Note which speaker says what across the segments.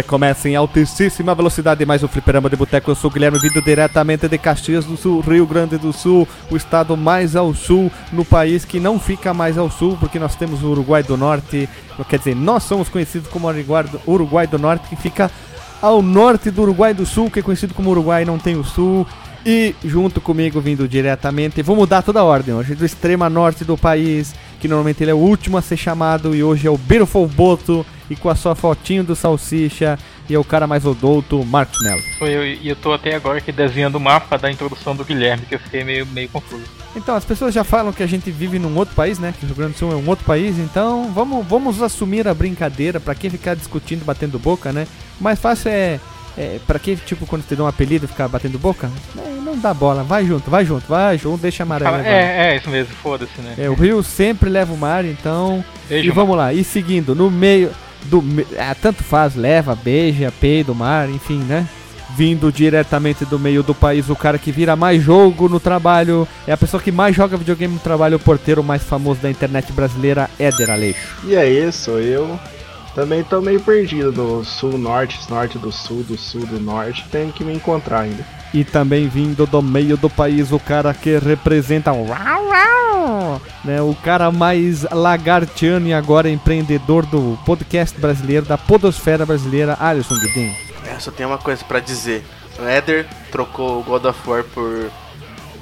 Speaker 1: Recomeça em altíssima velocidade mais o Fliperama de Boteco. Eu sou o Guilherme, vindo diretamente de Caxias do Sul, Rio Grande do Sul, o estado mais ao sul no país que não fica mais ao sul, porque nós temos o Uruguai do Norte. Quer dizer, nós somos conhecidos como Uruguai do Norte, que fica ao norte do Uruguai do Sul, que é conhecido como Uruguai não tem o Sul. E junto comigo, vindo diretamente, vou mudar toda a ordem hoje, do extremo norte do país, que normalmente ele é o último a ser chamado, e hoje é o Beautiful Boto, e com a sua fotinho do Salsicha, e é o cara mais odouto, Marcos Mello.
Speaker 2: Sou eu, e eu tô até agora aqui desenhando o mapa da introdução do Guilherme, que eu fiquei meio, meio confuso.
Speaker 1: Então, as pessoas já falam que a gente vive num outro país, né? Que o Rio Grande do Sul é um outro país, então vamos, vamos assumir a brincadeira, para quem ficar discutindo, batendo boca, né? O mais fácil é é, pra que, tipo, quando te dá um apelido, ficar batendo boca? Não, não dá bola, vai junto, vai junto, vai junto, deixa amarelo.
Speaker 2: É, é, isso mesmo, foda-se, né?
Speaker 1: É, o Rio sempre leva o mar, então. Beijo, e vamos mar. lá, e seguindo, no meio do. Ah, tanto faz, leva, beija, peido, mar, enfim, né? Vindo diretamente do meio do país, o cara que vira mais jogo no trabalho, é a pessoa que mais joga videogame no trabalho, o porteiro mais famoso da internet brasileira, Éder Aleixo.
Speaker 3: E aí, sou eu. Também tô meio perdido do sul, norte, norte do sul, do sul, do norte. Tenho que me encontrar ainda.
Speaker 1: E também vindo do meio do país, o cara que representa o né, o cara mais lagartiano e agora empreendedor do podcast brasileiro, da podosfera brasileira, Alisson Guedin.
Speaker 4: É, só tem uma coisa para dizer. O Eder trocou o God of War por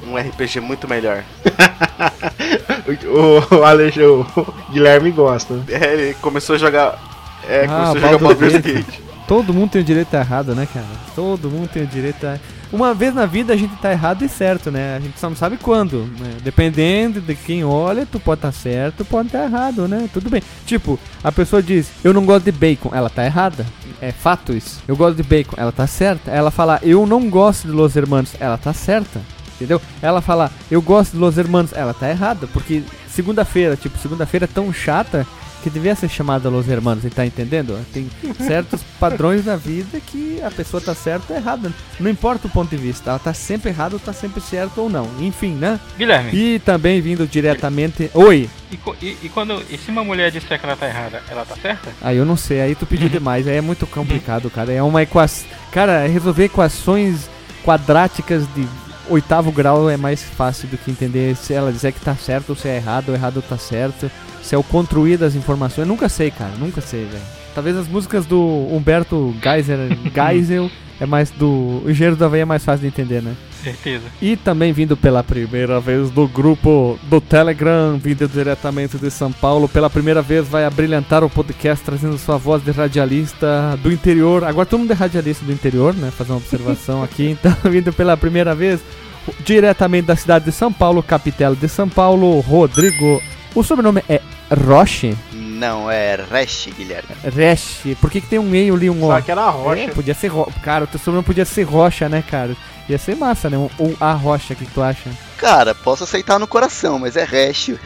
Speaker 4: um RPG muito melhor.
Speaker 3: o, o, Alex, o Guilherme gosta.
Speaker 4: É, ele começou a jogar é, ah, começou a jogar Baldur's Gate.
Speaker 1: Todo mundo tem o direito a errado, né, cara? Todo mundo tem o direito a. Uma vez na vida a gente tá errado e certo, né? A gente só não sabe quando. Né? Dependendo de quem olha, tu pode estar tá certo, pode estar tá errado, né? Tudo bem. Tipo, a pessoa diz, eu não gosto de bacon. Ela tá errada. É fato isso. Eu gosto de bacon. Ela tá certa. Ela fala, eu não gosto de Los Hermanos. Ela tá certa. Entendeu? Ela fala, eu gosto de Los Hermanos. Ela tá errada. Porque segunda-feira, tipo, segunda-feira é tão chata que devia ser chamada Los Hermanos, você tá entendendo? Tem certos padrões na vida que a pessoa tá certa ou errada. Não importa o ponto de vista, ela tá sempre errada ou tá sempre certa ou não. Enfim, né?
Speaker 2: Guilherme.
Speaker 1: E também vindo diretamente. Oi!
Speaker 2: E, e, e, quando. E se uma mulher disser que ela tá errada, ela tá certa?
Speaker 1: Aí eu não sei, aí tu pediu demais, aí é muito complicado, cara. É uma equação. Cara, resolver equações quadráticas de oitavo grau é mais fácil do que entender se ela disser que tá certo ou se é errado, ou errado tá certo se é o construir das informações. Eu nunca sei, cara. Nunca sei, velho. Talvez as músicas do Humberto Geiser, Geisel é mais do. O engenheiro da Havaí é mais fácil de entender, né?
Speaker 2: Certeza.
Speaker 1: E também vindo pela primeira vez do grupo do Telegram, vindo diretamente de São Paulo. Pela primeira vez vai abrilhantar o podcast trazendo sua voz de radialista do interior. Agora todo mundo é radialista do interior, né? Fazer uma observação aqui. Então, vindo pela primeira vez diretamente da cidade de São Paulo, capital de São Paulo, Rodrigo. O sobrenome é Roche?
Speaker 5: Não, é Resch, Guilherme.
Speaker 1: Resch. Por que, que tem um E ali, um O?
Speaker 3: Só que era Rocha. É,
Speaker 1: podia ser Ro... Cara, o teu sobrenome podia ser Rocha, né, cara? Ia ser massa, né? Ou a Rocha, o que, que tu acha?
Speaker 5: Cara, posso aceitar no coração, mas é Resch.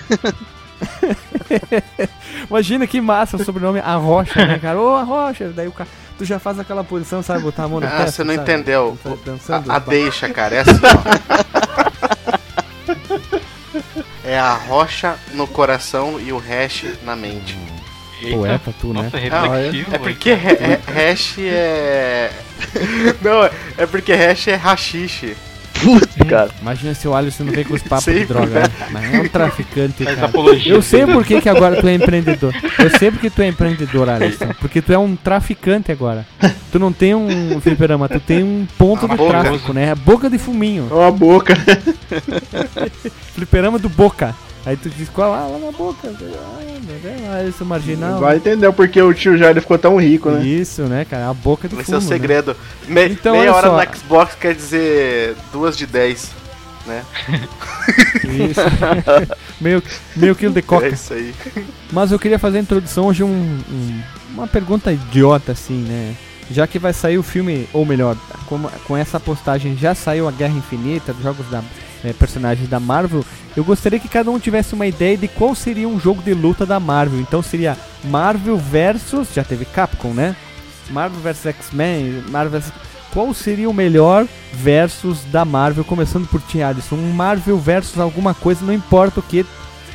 Speaker 1: Imagina que massa o sobrenome A Rocha, né, cara? Ô, a Rocha. Daí o cara. Tu já faz aquela posição, sabe? Botar a mão no
Speaker 4: Ah, você não sabe? entendeu. Tá dançando, a, a deixa, cara. É assim, ó. É a rocha no coração e o hash na mente.
Speaker 1: Eita, Poeta tu, né?
Speaker 2: Nossa, é,
Speaker 4: é porque hash é. Não, é porque hash é rachixe.
Speaker 1: Puta, cara. Imagina se o Alisson não vem com os papos Sempre, de droga. Né? Mas é um traficante, cara. Eu sei por que, que agora tu é empreendedor. Eu sei porque tu é empreendedor, Alisson. Porque tu é um traficante agora. Tu não tem um fliperama, tu tem um ponto de tráfico, né? A boca de fuminho.
Speaker 3: Ó, a boca.
Speaker 1: fliperama do Boca. Aí tu diz qual? Ah, lá na boca. Ah, isso marginal.
Speaker 3: Vai entender porque o tio Jair ficou tão rico, né?
Speaker 1: Isso, né, cara? A boca do
Speaker 4: Esse é o né? segredo. Né? Me, então, meia hora só. no Xbox quer dizer duas de 10, né?
Speaker 1: Isso. meio, meio quilo de coca. É
Speaker 4: isso aí.
Speaker 1: Mas eu queria fazer a introdução hoje um, um, uma pergunta idiota, assim, né? Já que vai sair o filme, ou melhor, com, com essa postagem já saiu a Guerra Infinita, dos jogos da é, personagens da Marvel, eu gostaria que cada um tivesse uma ideia de qual seria um jogo de luta da Marvel. Então seria Marvel versus. Já teve Capcom, né? Marvel vs X-Men, Marvel vs... Qual seria o melhor versus da Marvel, começando por Tim Addison? Um Marvel versus alguma coisa, não importa o que.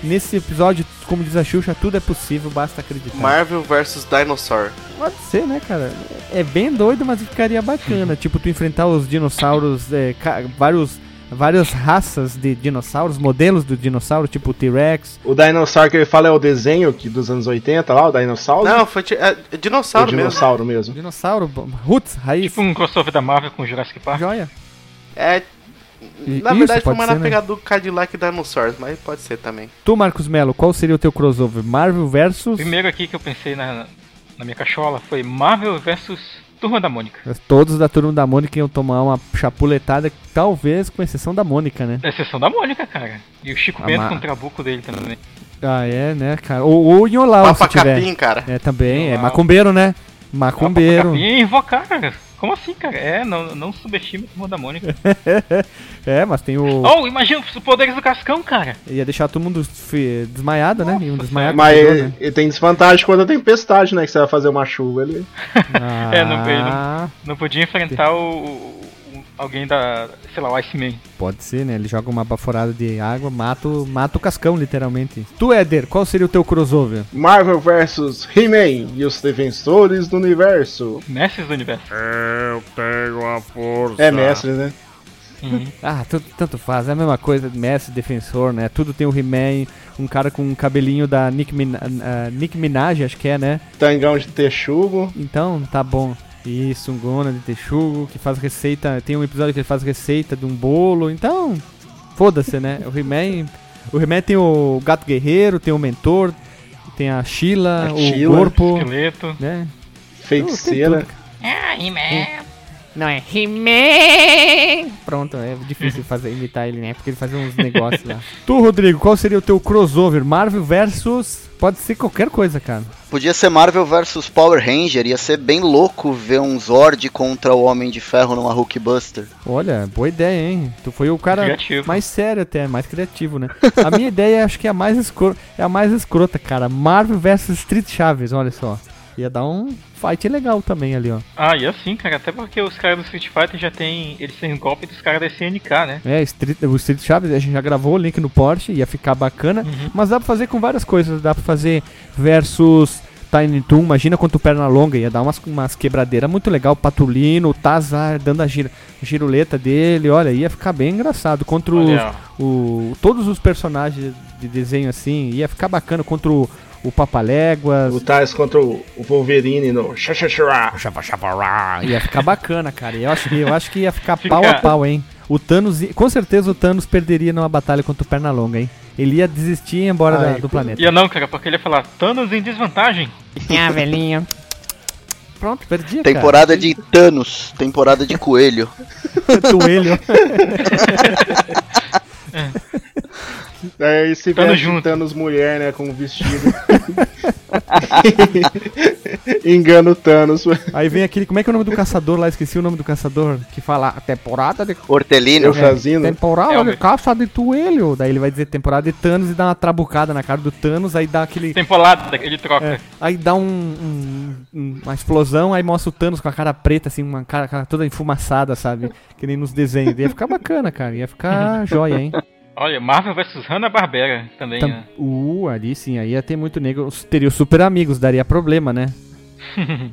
Speaker 1: nesse episódio, como diz a Xuxa, tudo é possível, basta acreditar.
Speaker 4: Marvel vs Dinosaur.
Speaker 1: Pode ser, né, cara? É bem doido, mas ficaria bacana. tipo, tu enfrentar os dinossauros, é, vários, várias raças de dinossauros, modelos do dinossauro, tipo o T-Rex.
Speaker 3: O dinossauro que ele fala é o desenho que dos anos 80 lá, o dinossauro?
Speaker 4: Não, foi é, é
Speaker 3: o
Speaker 4: dinossauro mesmo.
Speaker 3: dinossauro mesmo.
Speaker 1: Dinossauro, roots, raiz,
Speaker 2: Tipo um crossover da Marvel com Jurassic Park.
Speaker 1: joia.
Speaker 4: É,
Speaker 1: E-
Speaker 4: na
Speaker 1: isso,
Speaker 4: verdade foi
Speaker 1: pode
Speaker 4: mais
Speaker 1: ser,
Speaker 4: na
Speaker 1: né?
Speaker 4: pegada do Cadillac Dinosaurs, mas pode ser também.
Speaker 1: Tu, Marcos Melo, qual seria o teu crossover? Marvel versus...
Speaker 2: Primeiro aqui que eu pensei na, na minha cachola foi Marvel vs Turma da Mônica.
Speaker 1: Todos da turma da Mônica iam tomar uma chapuletada, talvez com exceção da Mônica, né?
Speaker 2: Da exceção da Mônica, cara. E o Chico Bento com o trabuco dele também.
Speaker 1: Ah, é, né, cara? Ou, ou em Olau, se
Speaker 4: Papa
Speaker 1: tiver.
Speaker 4: Capim, cara.
Speaker 1: É, também, é macumbeiro, né? Macumbeiro.
Speaker 2: E invocar, cara. Como assim, cara? É, não, não subestime a Turma da Mônica.
Speaker 1: É, mas tem o...
Speaker 2: oh, imagina os poderes do Cascão, cara.
Speaker 1: Ia deixar todo mundo desmaiado, né? Um desmaiado
Speaker 3: Mas ele,
Speaker 1: né?
Speaker 3: ele tem desvantagem quando a tempestade, né? Que você vai fazer uma chuva ali.
Speaker 2: É, não- ele não-
Speaker 1: Ah,
Speaker 2: Não podia enfrentar o, o- o- alguém da, sei lá, o Iceman.
Speaker 1: Pode ser, né? Ele joga uma baforada de água, mata, o- mata o cascão, literalmente. Tu, Éder, qual seria o teu crossover?
Speaker 3: Marvel vs He-Man e os defensores do universo.
Speaker 2: Mestres do universo.
Speaker 6: Eu tenho a força.
Speaker 3: É mestre, né?
Speaker 2: Uhum.
Speaker 1: Ah, tu- tanto faz, é a mesma coisa, mestre, defensor, né? Tudo tem o He-Man, um cara com um cabelinho da Nick, Min ah, Nick Minaj, acho que é, né?
Speaker 3: Tangão de texugo.
Speaker 1: Então, tá bom. Isso, um Gona de Texugo, que faz receita. Tem um episódio que ele faz receita de um bolo. Então, foda-se, né? O He-Man. O He-Man tem o Gato Guerreiro, tem o Mentor, tem a Sheila,
Speaker 3: A
Speaker 1: o
Speaker 3: Sheila.
Speaker 1: corpo,
Speaker 2: Esqueleto.
Speaker 1: né?
Speaker 3: Feiticeira.
Speaker 1: Não é He-Man! Pronto, é difícil fazer, imitar ele, né? Porque ele faz uns negócios lá. Tu, Rodrigo, qual seria o teu crossover? Marvel versus. Pode ser qualquer coisa, cara.
Speaker 5: Podia ser Marvel vs Power Ranger, ia ser bem louco ver um Zord contra o Homem de Ferro numa Hulkbuster.
Speaker 1: Olha, boa ideia, hein? Tu foi o cara
Speaker 2: Criativo.
Speaker 1: mais sério até, mais criativo, né? A minha ideia acho que é a mais escrota, é a mais escrota, cara. Marvel versus Street Chaves, olha só. Ia dar um fight legal também ali, ó.
Speaker 2: Ah, e assim, cara, até porque os caras do Street Fighter já tem. Eles têm golpe dos caras da SNK, né?
Speaker 1: É, Street, o Street Chaves, a gente já gravou o link no Porsche, ia ficar bacana.
Speaker 2: Uhum.
Speaker 1: Mas dá pra fazer com várias coisas. Dá pra fazer versus Tiny Toon. Imagina quanto perna longa. Ia dar umas, umas quebradeiras muito legal. Patulino, o Tazar dando a gira, giruleta dele. Olha, ia ficar bem engraçado. Contra os, o, todos os personagens de desenho assim. Ia ficar bacana contra o, o Papaléguas.
Speaker 3: O Tais contra o o Wolverine no Xaxaxá.
Speaker 1: Ia ficar bacana, cara. Eu acho, eu acho que ia ficar
Speaker 2: Fica-
Speaker 1: pau a pau, hein? O Thanos, com certeza o Thanos perderia numa batalha contra o Pernalonga, hein? Ele ia desistir e ir embora da-
Speaker 3: Ai,
Speaker 1: do planeta.
Speaker 2: Ia não, cara, porque ele ia falar Thanos em desvantagem.
Speaker 1: Ah, velhinha. Pronto, perdi,
Speaker 5: Temporada de Thanos, temporada de Coelho.
Speaker 1: cara. Coelho.
Speaker 3: Aí se
Speaker 2: Tamo
Speaker 3: veste
Speaker 2: junto.
Speaker 3: Thanos mulher, né? Com um vestido. Engana o Thanos.
Speaker 1: Aí vem aquele, como é que é o nome do caçador lá? Esqueci o nome do caçador. Que fala temporada de...
Speaker 5: Hortelino.
Speaker 3: Fazendo.
Speaker 1: Temporada
Speaker 2: É,
Speaker 1: de
Speaker 2: o-
Speaker 1: caça de coelho. Daí ele vai dizer temporada de Thanos e dá uma trabucada na cara do Thanos. Aí dá aquele...
Speaker 2: Temporada, ele troca.
Speaker 1: É, aí dá um, um- um- uma explosão, aí mostra o Thanos com a cara preta, assim, uma cara, cara toda enfumaçada, sabe? Que nem nos desenhos. Ia ficar bacana, cara. Ia ficar joia, hein?
Speaker 2: Olha, Marvel vs Hanna-Barbera também.
Speaker 1: Tam-
Speaker 2: né?
Speaker 1: Uh, ali sim, aí ia ter muito negro. Teria os super amigos, daria problema, né?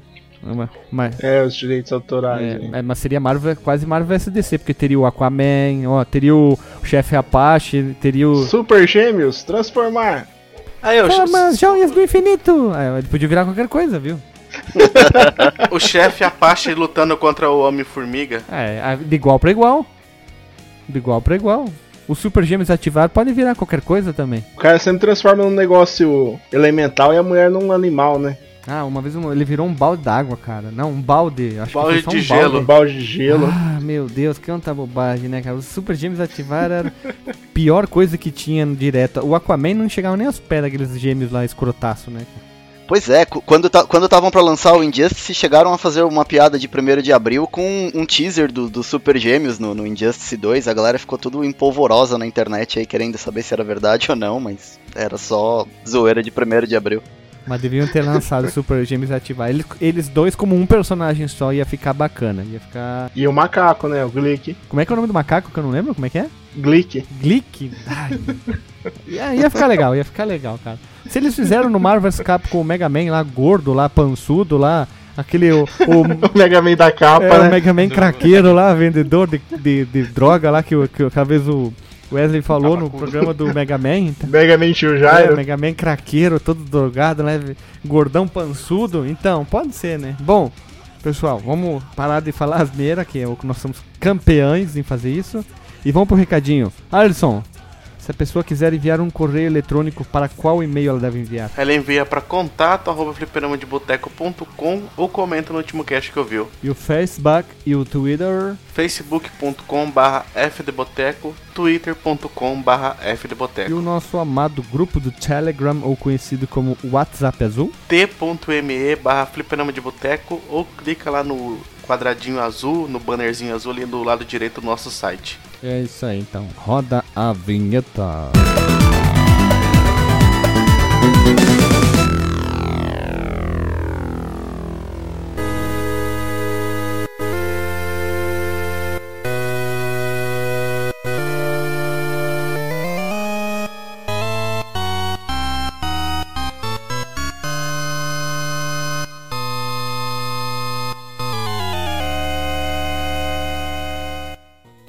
Speaker 1: Mas-
Speaker 3: É, os direitos autorais.
Speaker 1: é, é, mas seria Marvel, quase Marvel SDC, porque teria o Aquaman, ó, teria o chefe Apache, teria o.
Speaker 3: Super Gêmeos, transformar.
Speaker 4: Aí, o,
Speaker 1: Chama joias do infinito! Aí, ele podia virar qualquer coisa, viu?
Speaker 4: o chefe Apache lutando contra o Homem-Formiga.
Speaker 1: É, de igual pra igual. De igual pra igual. Os super gêmeos ativados podem virar qualquer coisa também.
Speaker 3: O cara sempre transforma num negócio elemental e a mulher num animal, né?
Speaker 1: Ah, uma vez ele virou um balde d'água, cara. Não, um balde. Acho
Speaker 4: Balde
Speaker 1: que foi só um
Speaker 4: de
Speaker 1: balde.
Speaker 4: gelo.
Speaker 3: Um balde de gelo.
Speaker 1: Ah, meu Deus, que tanta bobagem, né, cara? Os Super Gêmeos ativaram era a pior coisa que tinha no direto. O Aquaman não chegava nem aos pés daqueles gêmeos lá escrotaço, né?
Speaker 5: Pois é, quando ta- quando estavam pra lançar o Injustice, chegaram a fazer uma piada de 1 de abril com um, um teaser do, do Super Gêmeos no, no Injustice 2. A galera ficou tudo empolvorosa na internet aí, querendo saber se era verdade ou não, mas era só zoeira de 1 de abril.
Speaker 1: Mas deviam ter lançado Super Gêmeos e ativar. Eles, eles dois como um personagem só ia ficar bacana. Ia ficar.
Speaker 3: E o macaco, né? O Glick.
Speaker 1: Como é que é o nome do macaco que eu não lembro? Como é que é?
Speaker 3: Glick.
Speaker 1: Glick? Ai. ia, ia ficar legal, ia ficar legal, cara. Se eles fizeram no Marvel Capcom o Mega Man lá, gordo lá, pançudo lá, aquele. O, o,
Speaker 3: O Mega Man da capa,
Speaker 1: é, o
Speaker 3: né?
Speaker 1: Mega Man craqueiro lá, vendedor de, de, de droga lá, que, o- que aquela vez o Wesley falou no programa do Mega Man.
Speaker 3: Mega Man Tio
Speaker 1: é,
Speaker 3: Jairo.
Speaker 1: Mega Man craqueiro, todo drogado, né? Gordão pançudo. Então, pode ser, né? Bom, pessoal, vamos parar de falar asneira, que é o que nós somos campeões em fazer isso. E vamos pro recadinho. Alisson, se a pessoa quiser enviar um correio eletrônico, para qual e-mail ela deve enviar?
Speaker 4: Ela envia pra contato arroba fliperamadeboteco.com ou comenta no último cast que eu viu.
Speaker 1: E o Facebook e o Twitter.
Speaker 4: facebook.com barra fdboteco, twitter.com barra
Speaker 1: E
Speaker 4: fdboteco,
Speaker 1: o nosso amado grupo do Telegram, ou conhecido como WhatsApp Azul.
Speaker 4: t.me barra fliperama de boteco ou clica lá no quadradinho azul, no bannerzinho azul ali do lado direito do nosso site.
Speaker 1: É isso aí, então. Roda a vinheta.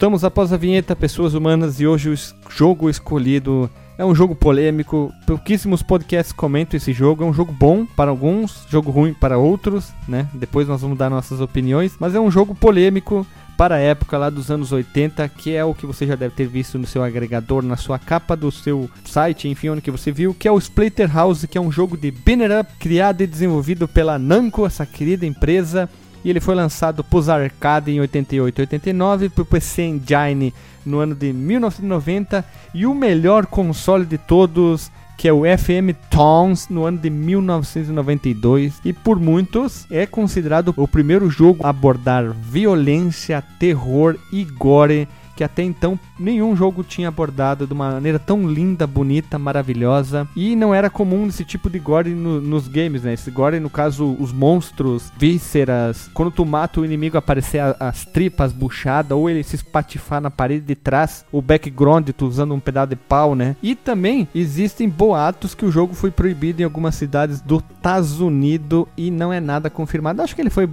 Speaker 1: Estamos após a vinheta Pessoas Humanas e hoje o jogo escolhido é um jogo polêmico. Pouquíssimos podcasts comentam esse jogo. É um jogo bom para alguns, jogo ruim para outros, né? Depois nós vamos dar nossas opiniões. Mas é um jogo polêmico para a época lá dos anos 80, que é o que você já deve ter visto no seu agregador, na sua capa do seu site, enfim, onde que você viu, que é o Splatterhouse, que é um jogo de banner up criado e desenvolvido pela Namco, essa querida empresa. E ele foi lançado para arcade em 88 e 89, para o PC Engine no ano de 1990 e o melhor console de todos, que é o FM Towns, no ano de 1992. E por muitos é considerado o primeiro jogo a abordar violência, terror e gore que até então nenhum jogo tinha abordado de uma maneira tão linda, bonita, maravilhosa. E não era comum esse tipo de gore no- nos games, né? Esse gore, no caso, os monstros, vísceras. Quando tu mata o inimigo, aparecer a- as tripas buchadas, ou ele se espatifar na parede de trás, o background, tu usando um pedaço de pau, né? E também existem boatos que o jogo foi proibido em algumas cidades do Estados Unidos e não é nada confirmado. Acho que ele foi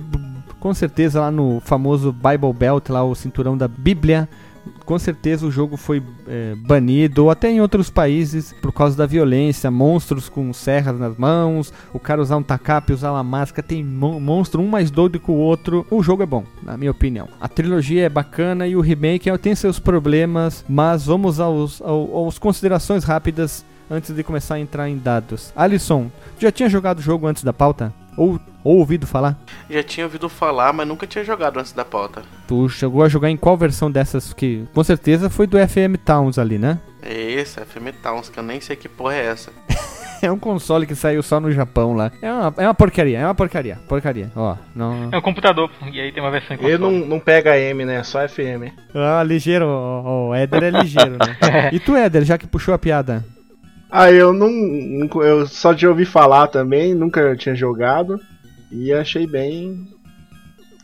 Speaker 1: com certeza lá no famoso Bible Belt, lá o cinturão da Bíblia com certeza o jogo foi é, banido, ou até em outros países, por causa da violência, monstros com serras nas mãos, o cara usar um tacape, usar uma máscara, tem mon- monstro um mais doido que o outro. O jogo é bom, na minha opinião. A trilogia é bacana e o remake é- tem seus problemas, mas vamos aos, ao- aos considerações rápidas antes de começar a entrar em dados. Alisson, já tinha jogado o jogo antes da pauta? Ou, ou ouvido falar?
Speaker 4: Já tinha ouvido falar, mas nunca tinha jogado antes da pauta.
Speaker 1: Tu chegou a jogar em qual versão dessas que com certeza foi do FM Towns ali, né?
Speaker 4: É esse, FM Towns, que eu nem sei que porra é essa.
Speaker 1: É um console que saiu só no Japão lá. É uma, é uma porcaria, é uma porcaria, porcaria. Ó, não.
Speaker 2: É um computador, e aí tem uma versão em
Speaker 3: Ele
Speaker 2: console.
Speaker 3: não, não pega M, né? Só FM.
Speaker 1: Ah, ligeiro, ó, ó, o Éder é ligeiro, né? E tu, Éder, já que puxou a piada?
Speaker 3: Ah, eu não, não- Eu só de ouvir falar também, nunca tinha jogado. E achei bem.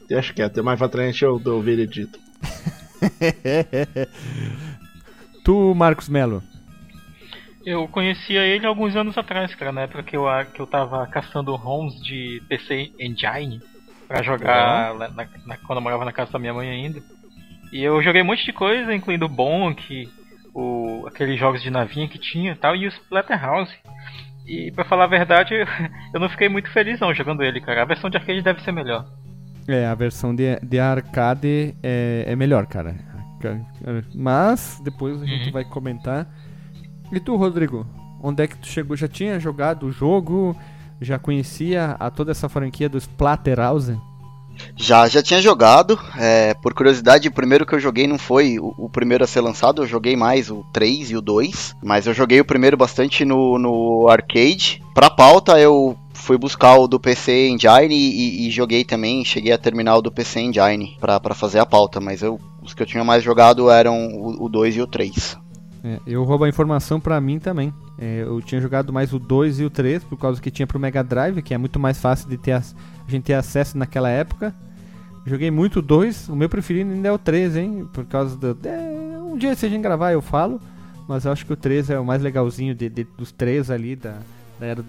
Speaker 3: Deixa quieto, mais pra frente eu dou o veredito.
Speaker 1: tu, Marcos Melo.
Speaker 2: Eu conhecia ele alguns anos atrás, cara, na época que eu, que eu tava caçando ROMs de PC Engine pra jogar na, na- quando eu morava na casa da minha mãe ainda. E eu joguei um monte de coisa, incluindo o Bonk, o, aqueles jogos de navinha que tinha e tal, e o Splatterhouse. E pra falar a verdade, eu não fiquei muito feliz não jogando ele, cara. A versão de arcade deve ser melhor.
Speaker 1: É, a versão de, de arcade é, é melhor, cara. Mas depois a gente
Speaker 2: Uhum.
Speaker 1: vai comentar. E tu, Rodrigo? Onde é que tu chegou? Já tinha jogado o jogo? Já conhecia a toda essa franquia do Splatterhouse?
Speaker 5: Já, já tinha jogado. é, por curiosidade, o primeiro que eu joguei não foi o, o primeiro a ser lançado, eu joguei mais o 3 e o 2. Mas eu joguei o primeiro bastante no, no arcade. Pra pauta, eu fui buscar o do PC Engine e, e- joguei também. Cheguei a terminar o do PC Engine pra, pra fazer a pauta. Mas eu, os que eu tinha mais jogado eram o, o 2 e o 3.
Speaker 1: É, eu roubo a informação pra mim também. É, eu tinha jogado mais o 2 e o 3, por causa que tinha pro Mega Drive, que é muito mais fácil de ter a gente ter acesso naquela época. Joguei muito 2, o meu preferido ainda é o 3, hein? Por causa do. É, um dia se a gente gravar eu falo, mas eu acho que o 3 é o mais legalzinho de, de- dos três ali, da, da era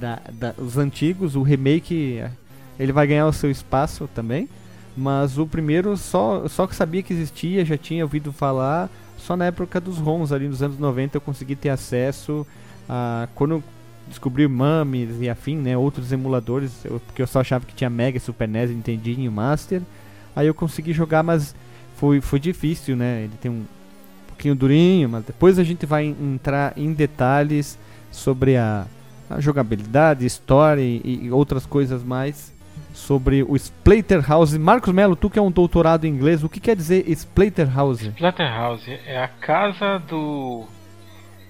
Speaker 1: da, da- os antigos. O remake, é, ele vai ganhar o seu espaço também. Mas o primeiro só, só que sabia que existia, já tinha ouvido falar. Só na época dos ROMs ali nos anos 90 eu consegui ter acesso a. Quando eu descobri o Mames e afim, né? Outros emuladores, eu- porque eu só achava que tinha Mega, Super NES, Nintendinho Master. Aí eu consegui jogar, mas foi, foi difícil, né? Ele tem um pouquinho durinho, mas depois a gente vai entrar em detalhes sobre a, a jogabilidade, história e, e outras coisas mais sobre o Splatterhouse. Marcos Melo, tu que é um doutorado em inglês, o que quer dizer Splatterhouse?
Speaker 2: Splatterhouse é a casa do.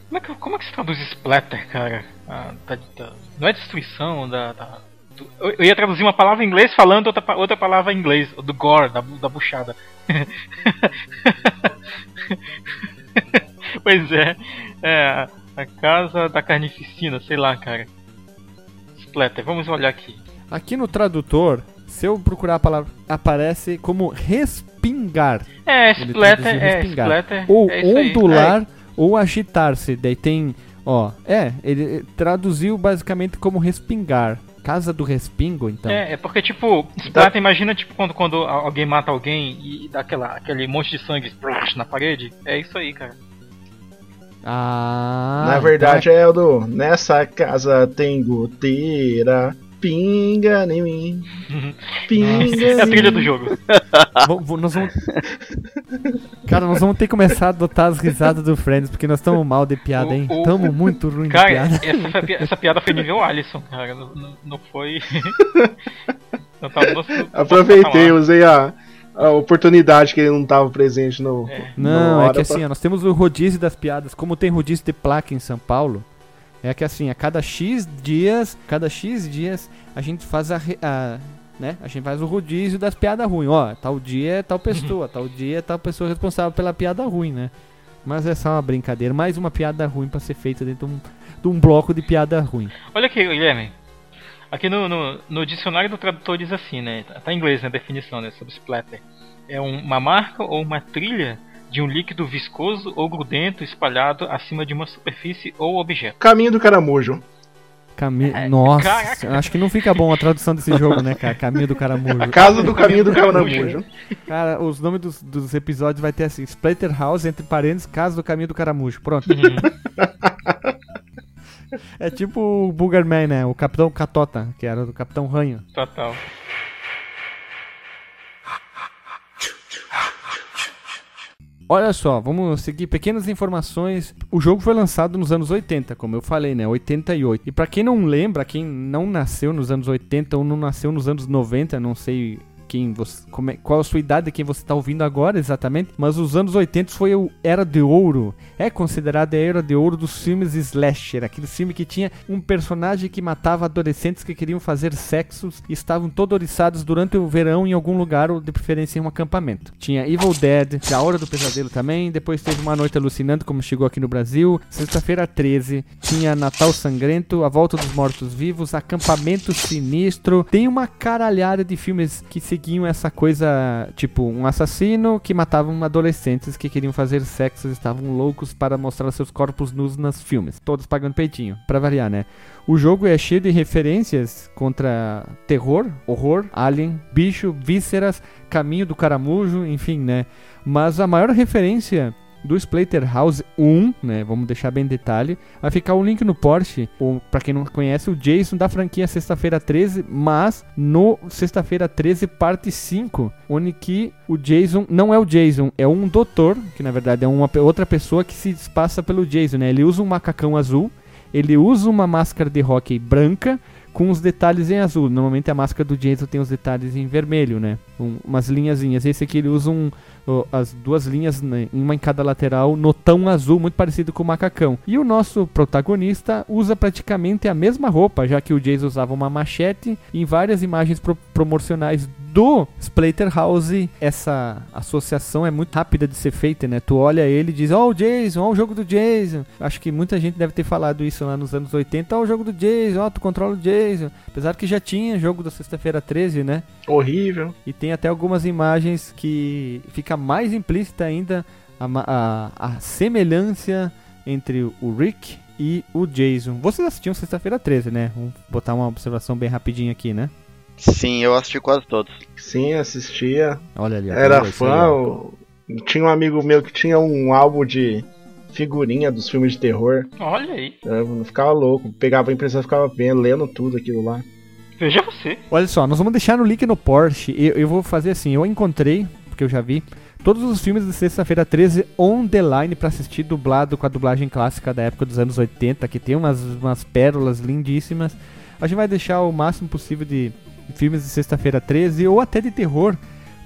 Speaker 2: Como é que, como é que se traduz splatter, cara? Ah, da- da- não é destruição, da. da- do- eu, ia traduzir uma palavra em inglês falando outra, outra palavra em inglês, do gore, da, da buchada. pois é, é a- casa da carnificina, sei lá, cara. Splatter, vamos olhar aqui.
Speaker 1: Aqui no tradutor, se eu procurar a palavra, aparece como respingar.
Speaker 2: É, splatter, é,
Speaker 1: respingar.
Speaker 2: splatter.
Speaker 1: Ou
Speaker 2: é isso aí.
Speaker 1: ondular ou agitar-se. Daí tem, ó, é, ele traduziu basicamente como respingar. Casa do respingo, então.
Speaker 2: É, é porque, tipo, Splatter, imagina, tipo, quando, quando alguém mata alguém e dá aquela, aquele monte de sangue splash na parede. É isso aí, cara.
Speaker 1: Ah,
Speaker 3: Na verdade é o do Nessa casa tem goteira, pinga em mim. Pinga
Speaker 2: É a trilha do jogo.
Speaker 1: Nós vamos... Cara, nós vamos ter que começar a adotar as risadas do Friends, porque nós estamos mal de piada, hein? Estamos muito ruim de
Speaker 2: Cara,
Speaker 1: piada.
Speaker 2: essa, essa piada foi nível Alisson, cara. Não, não- não foi. não tava no
Speaker 3: Aproveitei, usei a, a oportunidade que ele não tava presente no.
Speaker 2: É.
Speaker 1: Não, é que
Speaker 3: pra-
Speaker 1: assim, ó, nós temos o rodízio das piadas. Como tem rodízio de placa em São Paulo, é que assim, a cada X dias, cada X dias, a gente faz a, a- né? A gente faz o rodízio das piadas ruins. Ó, tal dia é tal pessoa, tal dia é tal pessoa responsável pela piada ruim, né? Mas é só uma brincadeira, mais uma piada ruim pra ser feita dentro de um, de um bloco de piada ruim.
Speaker 2: Olha aqui, Guilherme. Aqui no, no, no dicionário do tradutor diz assim, né? Tá em inglês, né? A definição, né? Sobre splatter. É um- uma marca ou uma trilha de um líquido viscoso ou grudento espalhado acima de uma superfície ou objeto.
Speaker 3: Caminho do caramujo.
Speaker 1: Cami...
Speaker 2: É,
Speaker 1: Nossa,
Speaker 2: caraca.
Speaker 1: acho que não fica bom a tradução desse jogo, né, cara? Caminho do Caramujo.
Speaker 3: A casa do caminho do caramujo.
Speaker 1: Cara, os nomes dos, dos episódios vai ter assim: Splatterhouse, entre parênteses, Casa do Caminho do Caramujo. Pronto. é tipo o Boogerman, né? O Capitão Catota, que era do Capitão Ranho.
Speaker 2: Total.
Speaker 1: Olha só, vamos seguir pequenas informações. O jogo foi lançado nos anos 80, como eu falei, né? 88. E pra quem não lembra, quem não nasceu nos anos 80 ou não nasceu nos anos 90, não sei quem você, é- qual a sua idade, quem você tá ouvindo agora exatamente, mas os anos 80 foi o era de ouro. É considerado a era de ouro dos filmes slasher, aquele filme que tinha um personagem que matava adolescentes que queriam fazer sexos e estavam todos oriçados durante o verão em algum lugar ou de preferência em um acampamento. Tinha Evil Dead, A Hora do Pesadelo também, depois teve Uma Noite Alucinante como chegou aqui no Brasil, Sexta-feira 13, tinha Natal Sangrento, A Volta dos Mortos Vivos, Acampamento Sinistro, tem uma caralhada de filmes que seguiam essa coisa, tipo, um assassino que matava adolescentes que queriam fazer sexo e estavam loucos para mostrar seus corpos nus nos filmes, todos pagando peitinho, pra variar, né? O jogo é cheio de referências contra terror, horror, alien, bicho, vísceras, caminho do caramujo, enfim, né? Mas a maior referência do Splatterhouse 1, né? Vamos deixar bem em detalhe. Vai ficar o link no Porsche, ou pra quem não conhece, o Jason da franquia Sexta-feira 13, mas no Sexta-feira 13 parte 5, onde que o Jason não é o Jason, é um doutor, que na verdade é uma outra pessoa que se passa pelo Jason, né? Ele usa um macacão azul, ele usa uma máscara de hockey branca com os detalhes em azul. Normalmente a máscara do Jason tem os detalhes em vermelho, né? Um- umas linhazinhas. Esse aqui ele usa um, as duas linhas, né, uma em cada lateral, no azul, muito parecido com o macacão. E o nosso protagonista usa praticamente a mesma roupa, já que o Jason usava uma machete. Em várias imagens pro- promocionais do Splatterhouse, essa associação é muito rápida de ser feita, né? Tu olha ele e diz, ó, o Jason, ó, o jogo do Jason. Acho que muita gente deve ter falado isso lá nos anos 80, ó, o jogo do Jason, ó, tu controla o Jason. Apesar que já tinha jogo da sexta-feira 13, né?
Speaker 3: Horrível.
Speaker 1: E tem até algumas imagens que fica mais implícita ainda a, a, a semelhança entre o Rick e o Jason. Vocês assistiam sexta-feira 13, né? Vamos botar uma observação bem rapidinha aqui, né?
Speaker 5: Sim, eu assisti quase todos.
Speaker 3: Sim, assistia.
Speaker 1: Olha ali.
Speaker 3: Era fã. o- Tinha um amigo meu que tinha um álbum de figurinha dos filmes de terror.
Speaker 2: Olha aí.
Speaker 3: Eu ficava louco. Pegava a impressão e ficava vendo, lendo tudo aquilo lá.
Speaker 2: Veja você.
Speaker 1: Olha só, nós vamos deixar no link no Porsche. Eu, eu vou fazer assim, eu encontrei, porque eu já vi, todos os filmes de sexta-feira 13 on the line pra assistir, dublado com a dublagem clássica da época dos anos 80, que tem umas, umas pérolas lindíssimas. A gente vai deixar o máximo possível de filmes de sexta-feira 13 ou até de terror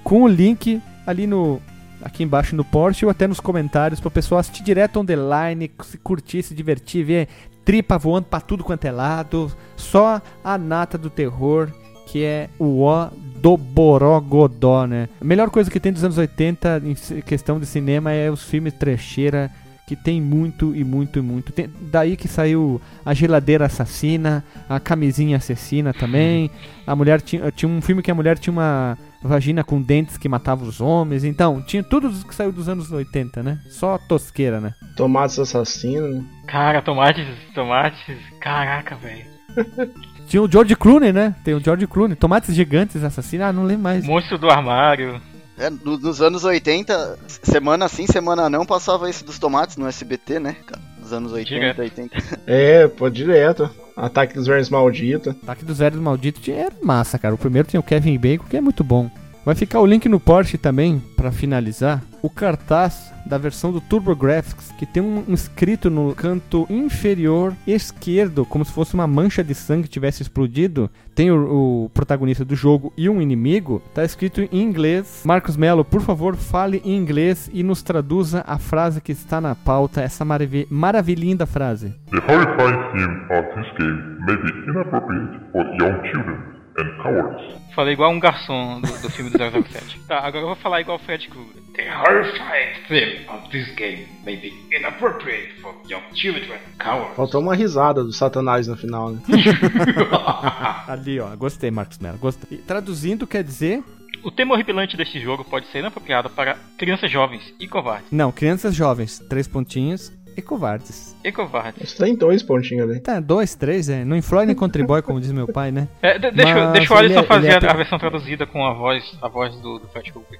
Speaker 1: com o link ali no aqui embaixo no Porsche ou até nos comentários para o pessoal assistir direto on the line, se curtir, se divertir, ver tripa voando pra tudo quanto é lado, só a nata do terror, que é o ó do Borogodó, né? A melhor coisa que tem dos anos 80 em questão de cinema é os filmes trecheira, que tem muito e muito e muito. Tem- daí que saiu a geladeira assassina, a camisinha assassina também. A mulher tinha, tinha um filme que a mulher tinha uma vagina com dentes que matava os homens. Então, tinha tudo que saiu dos anos 80, né? Só tosqueira, né?
Speaker 3: Tomates assassinos. né?
Speaker 2: Cara, tomates, tomates. Caraca, velho.
Speaker 1: Tinha o George Clooney, né? Tem o George Clooney. Tomates gigantes assassinos. Ah, não lembro mais.
Speaker 2: Monstro do armário.
Speaker 5: É, no- nos anos 80, semana sim, semana não, passava esse dos tomates no SBT, né? cara? Nos anos 80,
Speaker 2: Direto.
Speaker 5: 80.
Speaker 3: É, pô, direto. Ataque dos Vermes Malditos.
Speaker 1: Ataque dos Velhos Malditos era massa, cara. O primeiro tinha o Kevin Bacon, que é muito bom. Vai ficar o link no Porsche também, pra finalizar. O cartaz da versão do TurboGrafx, que tem um escrito no canto inferior esquerdo, como se fosse uma mancha de sangue que tivesse explodido. Tem o, o protagonista do jogo e um inimigo. Tá escrito em inglês. Marcos Mello, por favor, fale em inglês e nos traduza a frase que está na pauta, essa maravi maravilhinda frase.
Speaker 6: The horrifying theme of this game may be inappropriate for young children and cowards.
Speaker 2: Falei igual um garçom do, do filme do 007. Tá, agora eu vou falar igual o Fred Krueger. The horrifying theme of this game may be inappropriate for young children cowards.
Speaker 3: Faltou uma risada do Satanás no final, né?
Speaker 1: Ali, ó. Gostei, Marcos Mello. Gostei. E traduzindo quer dizer
Speaker 2: O tema horripilante deste jogo pode ser inapropriado para crianças jovens e covardes.
Speaker 1: Não, crianças jovens, três pontinhos e covardes.
Speaker 2: E covardes.
Speaker 3: Isso tem dois pontinhos ali.
Speaker 1: Tá, dois, três, é. Não influi nem contribui, como diz meu pai, né?
Speaker 2: É, de- deixa,
Speaker 1: Mas
Speaker 2: deixa o Alisson
Speaker 1: é-
Speaker 2: fazer
Speaker 1: ele é
Speaker 2: a-
Speaker 1: até-
Speaker 2: a versão traduzida com a voz, a voz do, do Fred Krueger.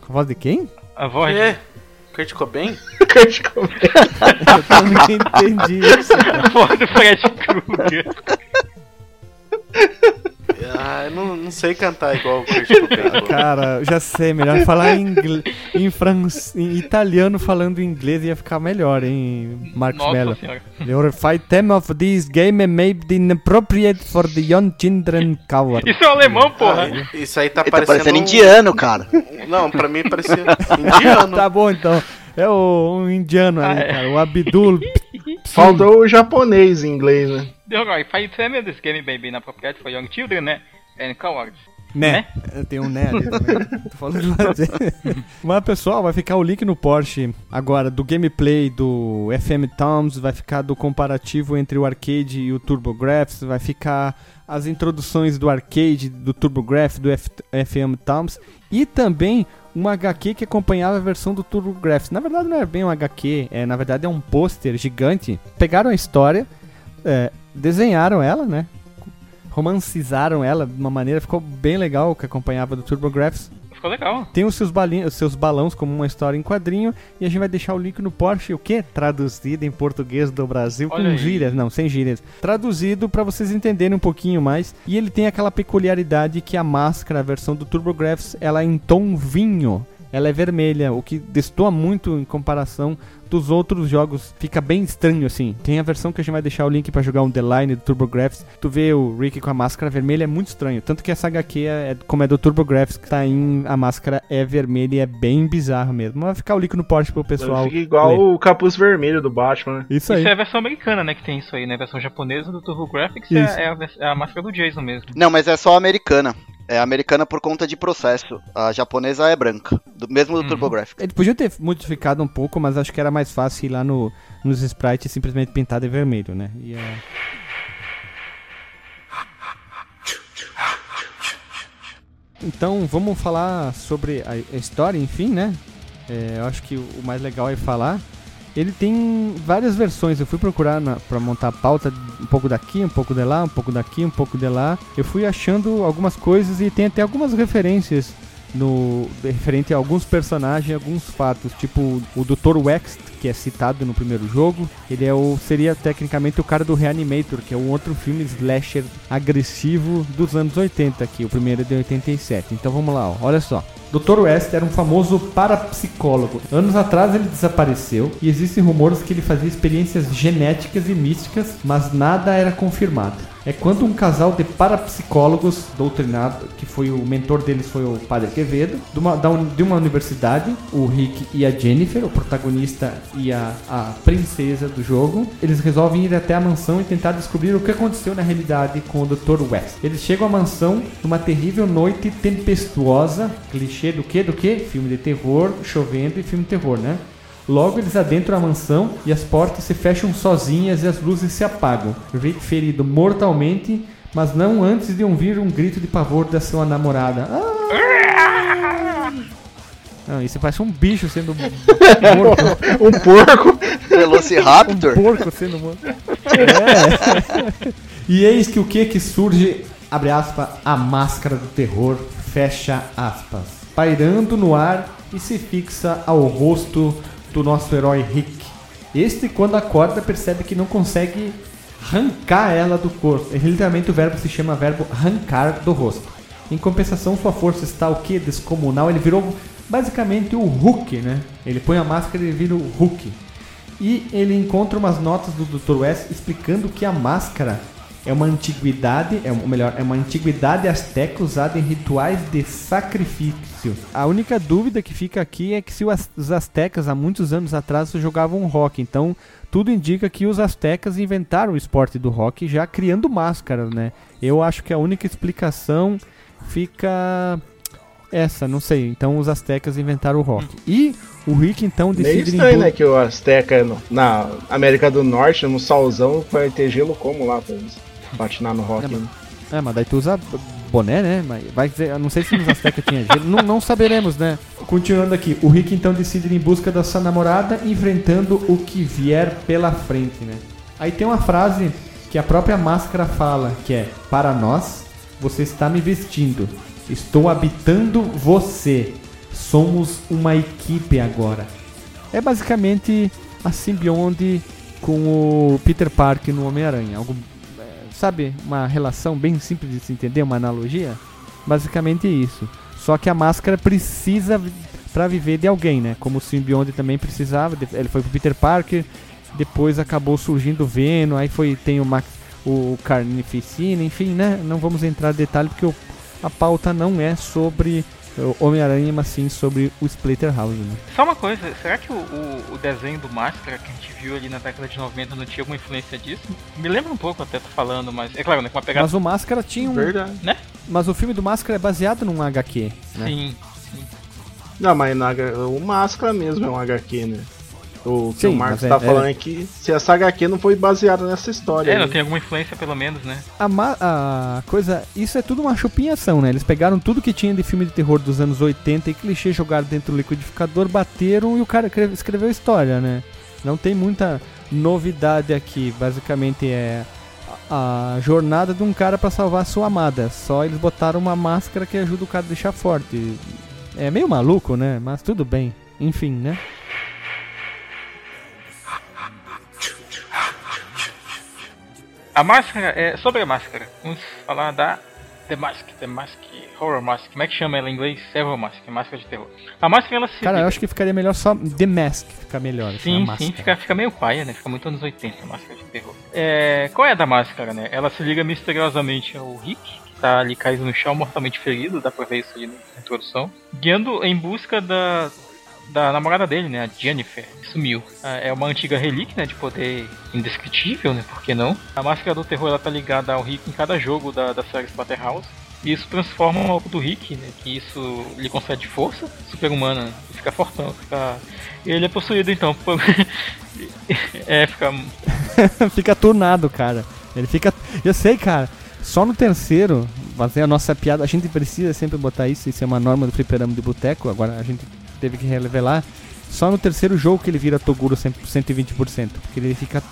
Speaker 1: Com a voz de quem?
Speaker 2: A voz.
Speaker 4: É, Kurt Cobain?
Speaker 1: Eu também entendi isso.
Speaker 2: A voz do Fred Krueger.
Speaker 4: Ah, eu não, não sei cantar igual o Kurt Cobain. pô.
Speaker 1: Cara, eu já sei, melhor falar em, ingle- em, em italiano falando inglês ia ficar melhor, hein, Marcos Mello. The horrified theme of this game may be inappropriate for the young children coward.
Speaker 2: Isso é um alemão, porra.
Speaker 4: Ah, isso aí tá
Speaker 5: Ele tá
Speaker 4: parecendo.
Speaker 5: parecendo
Speaker 4: um-
Speaker 5: indiano, cara.
Speaker 4: Não, pra mim parecia indiano.
Speaker 1: Tá bom, então. É o um indiano
Speaker 2: Ah, é.
Speaker 1: cara. O Abdul.
Speaker 3: Faltou o japonês em inglês, né?
Speaker 2: The horrifying theme of this game may be inappropriate for young children né? and cowards.
Speaker 1: Né? Tem um né ali também. Tô falando de fazer. Mas pessoal, vai ficar o link no Porsche agora do gameplay do FM Toms, vai ficar do comparativo entre o arcade e o TurboGrafx, vai ficar as introduções do arcade, do TurboGrafx, do FM Toms e também um HQ que acompanhava a versão do TurboGrafx. Na verdade não é bem um HQ, é, na verdade é um pôster gigante. Pegaram a história, é, desenharam ela, né? romancizaram ela de uma maneira, ficou bem legal, que acompanhava do TurboGrafx.
Speaker 2: Ficou legal.
Speaker 1: Tem os seus, balinhos, os seus balões como uma história em quadrinho, e a gente vai deixar o link no Porsche, o que? Traduzido em português do Brasil,
Speaker 2: Olha
Speaker 1: com
Speaker 2: aí.
Speaker 1: gírias, não, sem gírias. Traduzido para vocês entenderem um pouquinho mais, e ele tem aquela peculiaridade que a máscara, a versão do TurboGrafx, ela é em tom vinho. Ela é vermelha, o que destoa muito em comparação dos outros jogos. Fica bem estranho assim. Tem a versão que a gente vai deixar o link para jogar um The Line do TurboGrafx. Tu vê o Rick com a máscara vermelha é muito estranho. Tanto que essa HQ é como é do TurboGrafx, que tá em a máscara é vermelha e é bem bizarro mesmo. Mas vai ficar o link no post pro pessoal.
Speaker 3: Fica igual
Speaker 1: ler.
Speaker 3: o capuz vermelho do Batman, né?
Speaker 1: Isso aí.
Speaker 2: Isso é a versão americana, né? Que tem isso aí, né? A versão japonesa do TurboGrafx é, é, a, é a máscara do Jason mesmo.
Speaker 5: Não, mas é só americana. É americana por conta de processo. A japonesa é branca. Do, mesmo do
Speaker 2: Uhum.
Speaker 5: TurboGrafx.
Speaker 1: Ele podia ter modificado um pouco, mas acho que era mais fácil ir lá no, nos sprites simplesmente pintar de vermelho, né? E, é... Então vamos falar sobre a a história, enfim, né? É, eu acho que o mais legal é falar. Ele tem várias versões. Eu fui procurar na, pra montar a pauta um pouco daqui, um pouco de lá, um pouco daqui, um pouco de lá. Eu fui achando algumas coisas e tem até algumas referências no referente a alguns personagens, alguns fatos, tipo o Dr. Wext, que é citado no primeiro jogo. Ele é o seria tecnicamente o cara do Reanimator, que é um outro filme slasher agressivo dos anos 80 aqui, o primeiro é de 87. Então vamos lá, ó. olha só. Dr. West era um famoso parapsicólogo. Anos atrás ele desapareceu e existem rumores que ele fazia experiências genéticas e místicas, mas nada era confirmado. É quando um casal de parapsicólogos doutrinado, que foi o mentor deles foi o Padre Quevedo, de uma, de uma universidade, o Rick e a Jennifer, o protagonista e a, a princesa do jogo, eles resolvem ir até a mansão e tentar descobrir o que aconteceu na realidade com o Dr. West. Eles chegam à mansão numa terrível noite tempestuosa, clichê do que? Do que? Filme de terror, chovendo e filme de terror, né? Logo eles adentram a mansão e as portas se fecham sozinhas e as luzes se apagam. Rick ferido mortalmente, mas não antes de ouvir um grito de pavor da sua namorada. Ah! Não, isso parece um bicho sendo morto.
Speaker 3: Um porco.
Speaker 5: Velociraptor?
Speaker 1: Um porco sendo morto. É. E eis que o que que surge, abre aspas, a máscara do terror, fecha aspas, pairando no ar e se fixa ao rosto do nosso herói Rick. Este, quando acorda, percebe que não consegue arrancar ela do corpo. Literalmente o verbo se chama verbo arrancar do rosto. Em compensação, sua força está o que? Descomunal. Ele virou basicamente o Hulk, né? Ele põe a máscara e vira o Hulk. E ele encontra umas notas do Dr. West explicando que a máscara é uma antiguidade, é, ou melhor, é uma antiguidade asteca usada em rituais de sacrifício. A única dúvida que fica aqui é que se os astecas há muitos anos atrás jogavam rock, então tudo indica que os astecas inventaram o esporte do rock já criando máscaras, né? Eu acho que a única explicação fica essa, não sei. Então os astecas inventaram o rock. E o Rick então
Speaker 3: Meio
Speaker 1: decide
Speaker 3: estranho,
Speaker 1: em bu-
Speaker 3: né? Que o Azteca no- na América do Norte, no solzão, vai ter gelo como lá pra eles patinar no rock.
Speaker 1: É,
Speaker 3: né?
Speaker 1: É, mas daí tu usa boné, né? Mas vai dizer, eu não sei se nos Azteca tinha gelo. Não, não saberemos, né? Continuando aqui, o Rick então decide ir em busca da sua namorada, enfrentando o que vier pela frente, né? Aí tem uma frase que a própria máscara fala, que é: Para nós, você está me vestindo. Estou habitando você. Somos uma equipe agora. É basicamente a simbionte com o Peter Parker no Homem-Aranha. Algo sabe, uma relação bem simples de se entender, uma analogia? Basicamente isso. Só que a máscara precisa para viver de alguém, né? Como o simbionte também precisava, ele foi pro Peter Parker, depois acabou surgindo o Venom, aí foi tem o Max, o Carnificina, enfim, né? Não vamos entrar em detalhe porque a pauta não é sobre Homem-Aranha, mas sim sobre o Splatterhouse, né?
Speaker 2: Só uma coisa, será que o, o, o desenho do Máscara que a gente viu ali na década de 90 não tinha alguma influência disso? Me lembra um pouco até tô falando, mas é claro, né? Com uma pegada.
Speaker 1: Mas o Máscara tinha um,
Speaker 3: Verdade.
Speaker 1: mas o filme do Máscara é baseado num HQ, né?
Speaker 2: Sim.
Speaker 3: Não, mas na o Máscara mesmo é um HQ, né? O que
Speaker 1: Sim,
Speaker 3: o Marcos
Speaker 1: é-
Speaker 3: tá
Speaker 1: é-
Speaker 3: falando é que se essa HQ não foi baseada nessa história.
Speaker 2: É, não
Speaker 3: aí.
Speaker 2: tem alguma influência pelo menos, né?
Speaker 1: A, ma- a coisa, isso é tudo uma chupinhação, né? Eles pegaram tudo que tinha de filme de terror dos anos 80 e clichê jogaram dentro do liquidificador, bateram e o cara cre- escreveu história, né? Não tem muita novidade aqui, basicamente é a a jornada de um cara pra salvar a sua amada. Só eles botaram uma máscara que ajuda o cara a deixar forte. É meio maluco, né? Mas tudo bem. Enfim, né?
Speaker 2: A máscara, é, sobre a máscara, vamos falar da The Mask, The Mask, Horror Mask. Como é que chama ela em inglês? Horror Mask, máscara de terror. A máscara ela se.
Speaker 1: Cara, eu acho que ficaria melhor só The Mask, fica melhor. assim,
Speaker 2: Sim, sim, fica, fica meio paia, né? Fica muito anos 80 a máscara de terror. É, qual é a da máscara, né? Ela se liga misteriosamente ao Rick, que tá ali caído no chão, mortalmente ferido, dá pra ver isso ali na introdução. Guiando em busca da, da namorada dele, né? A Jennifer, sumiu. Ah, É uma antiga relíquia, né? De poder indescritível, né? Por que não? A máscara do terror, ela tá ligada ao Rick em cada jogo da, da série Splatterhouse. E isso transforma o alvo do Rick, né? Que isso lhe concede força super-humana. né? Fica fortão, fica... Ele é possuído então por... é, fica...
Speaker 1: fica turnado, cara. Ele fica. Eu sei, cara. Só no terceiro, fazer a nossa piada. A gente precisa sempre botar isso, isso é uma norma do fliperama de boteco. Agora a gente teve que revelar. Só no terceiro jogo que ele vira Toguro 100 120%. Porque ele fica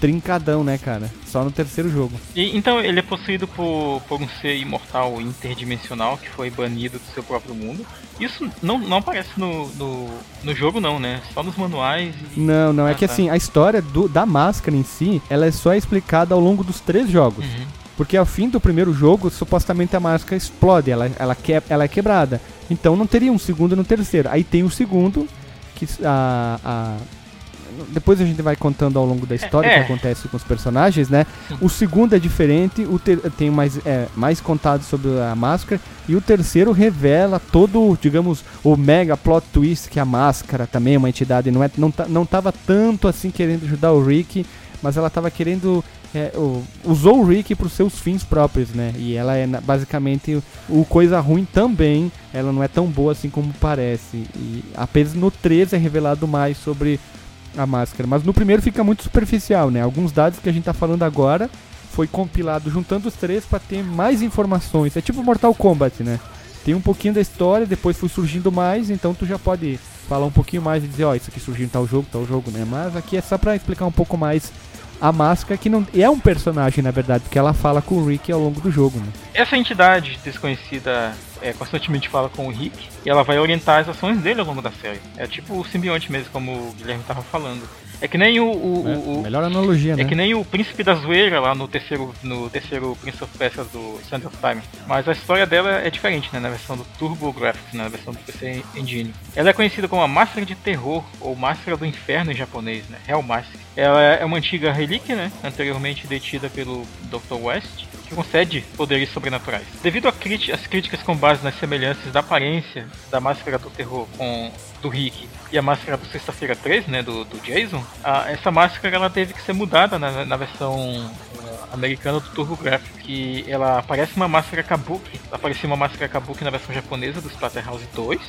Speaker 1: trincadão, né, cara? Só no terceiro jogo.
Speaker 2: E, então ele é possuído por, por um ser imortal interdimensional que foi banido do seu próprio mundo. Isso não, não aparece no, no, no jogo não, né? Só nos manuais e...
Speaker 1: Não, não, é
Speaker 2: Ah,
Speaker 1: que
Speaker 2: tá.
Speaker 1: assim, a história do- da máscara em si, ela é só explicada ao longo dos três jogos.
Speaker 2: Uhum.
Speaker 1: Porque ao fim do primeiro jogo, supostamente a máscara explode, ela, ela, que, ela é quebrada. Então não teria um segundo no terceiro. Aí tem o segundo, que a, a- depois a gente vai contando ao longo da história o
Speaker 2: é.
Speaker 1: que acontece com os personagens, né? O segundo é diferente, o ter, tem mais, é, mais contado sobre a máscara, e o terceiro revela todo, digamos, o mega plot twist que a máscara também é uma entidade, não, é, não, tá, não tava tanto assim querendo ajudar o Rick, mas ela tava querendo. É, usou o Rick para os seus fins próprios, né? E ela é basicamente o, coisa ruim também. Ela não é tão boa assim como parece. E apenas no 3 é revelado mais sobre a máscara. Mas no primeiro fica muito superficial, né? Alguns dados que a gente tá falando agora foi compilado juntando os três para ter mais informações. É tipo Mortal Kombat, né? Tem um pouquinho da história, depois foi surgindo mais, então tu já pode falar um pouquinho mais e dizer, ó, isso aqui surgiu em tal jogo, tal jogo, né? Mas aqui é só pra explicar um pouco mais a máscara, que não é um personagem, na verdade, porque ela fala com o Rick ao longo do jogo, né?
Speaker 2: Essa entidade desconhecida é, constantemente fala com o Rick e ela vai orientar as ações dele ao longo da série. É tipo o simbionte mesmo, como o Guilherme tava falando. É que nem o. o-
Speaker 1: É,
Speaker 2: o- o-
Speaker 1: melhor analogia, né?
Speaker 2: É que nem o Príncipe da Zoeira lá no terceiro, no terceiro Prince of Persia do Sand of Time. Mas a história dela é diferente, né? Na versão do Turbo Graphics, né, na versão do PC Engine. Ela é conhecida como a Máscara de Terror, ou Máscara do Inferno em japonês, né? Hell Mask. Ela é uma antiga relíquia, né? Anteriormente detida pelo Dr. West, que concede poderes sobrenaturais. Devido às críticas com base nas semelhanças da aparência da Máscara do Terror com do Rick e a máscara do Sexta-feira 3, né, do, do Jason, a- essa máscara ela teve que ser mudada na, na versão eh, americana do Turbo Graphics, que ela parece uma máscara Kabuki, ela uma máscara Kabuki na versão japonesa do Splatterhouse 2,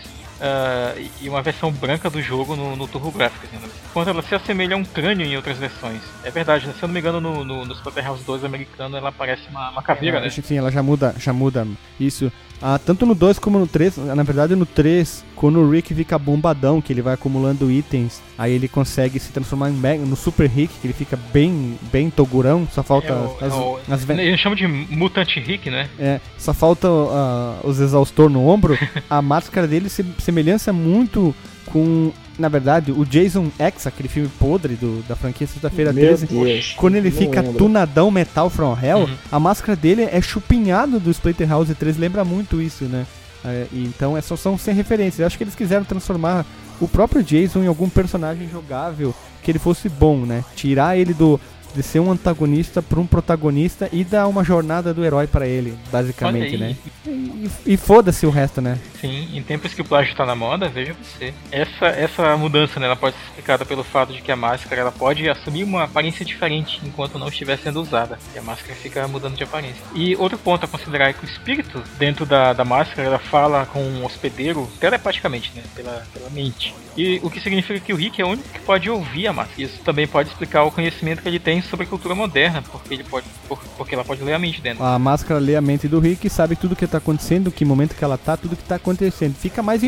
Speaker 2: ah, e- uma versão branca do jogo no, no Turbo Graphics, né, enquanto ela se assemelha a um crânio em outras versões. É verdade, né, se eu não me engano no, no, no Splatterhouse 2 americano ela parece uma, uma caveira, né?
Speaker 1: Sim, ela já muda, já muda isso. Ah, tanto no 2 como no 3, na verdade no 3, quando o Rick fica bombadão, que ele vai acumulando itens, aí ele consegue se transformar em mega, no Super Rick, que ele fica bem, bem togurão, só falta
Speaker 2: É o-
Speaker 1: as,
Speaker 2: é o-
Speaker 1: as
Speaker 2: Eles chamam de Mutant Rick, né?
Speaker 1: é, só falta ah, os exaustor no ombro. a máscara dele se semelhança muito com, na verdade, o Jason X, aquele filme podre do, da franquia Sexta-feira
Speaker 3: Meu
Speaker 1: 13.
Speaker 3: Deus.
Speaker 1: Quando ele fica
Speaker 3: lembro.
Speaker 1: tunadão metal from hell,
Speaker 2: Uhum.
Speaker 1: a máscara dele é chupinhado do Splatterhouse 3, lembra muito isso, né? É, e então é só são sem referências. Eu acho que eles quiseram transformar o próprio Jason em algum personagem jogável que ele fosse bom, né? Tirar ele do de ser um antagonista para um protagonista e dar uma jornada do herói para ele, basicamente, né? E, e foda-se o resto, né?
Speaker 2: Sim, em tempos que o plágio tá na moda, veja você. Essa, essa mudança, né, ela pode ser explicada pelo fato de que a máscara ela pode assumir uma aparência diferente enquanto não estiver sendo usada. E a máscara fica mudando de aparência. E outro ponto a considerar é que o espírito dentro da, da máscara ela fala com um hospedeiro telepaticamente, né, pela, pela mente. E o que significa que o Rick é o único que pode ouvir a máscara. Isso também pode explicar o conhecimento que ele tem sobre a cultura moderna, porque ele pode, por- porque ela pode ler a mente dentro.
Speaker 1: A máscara lê a mente do Rick, sabe tudo que tá acontecendo, que momento que ela tá, tudo que tá acontecendo. Fica mais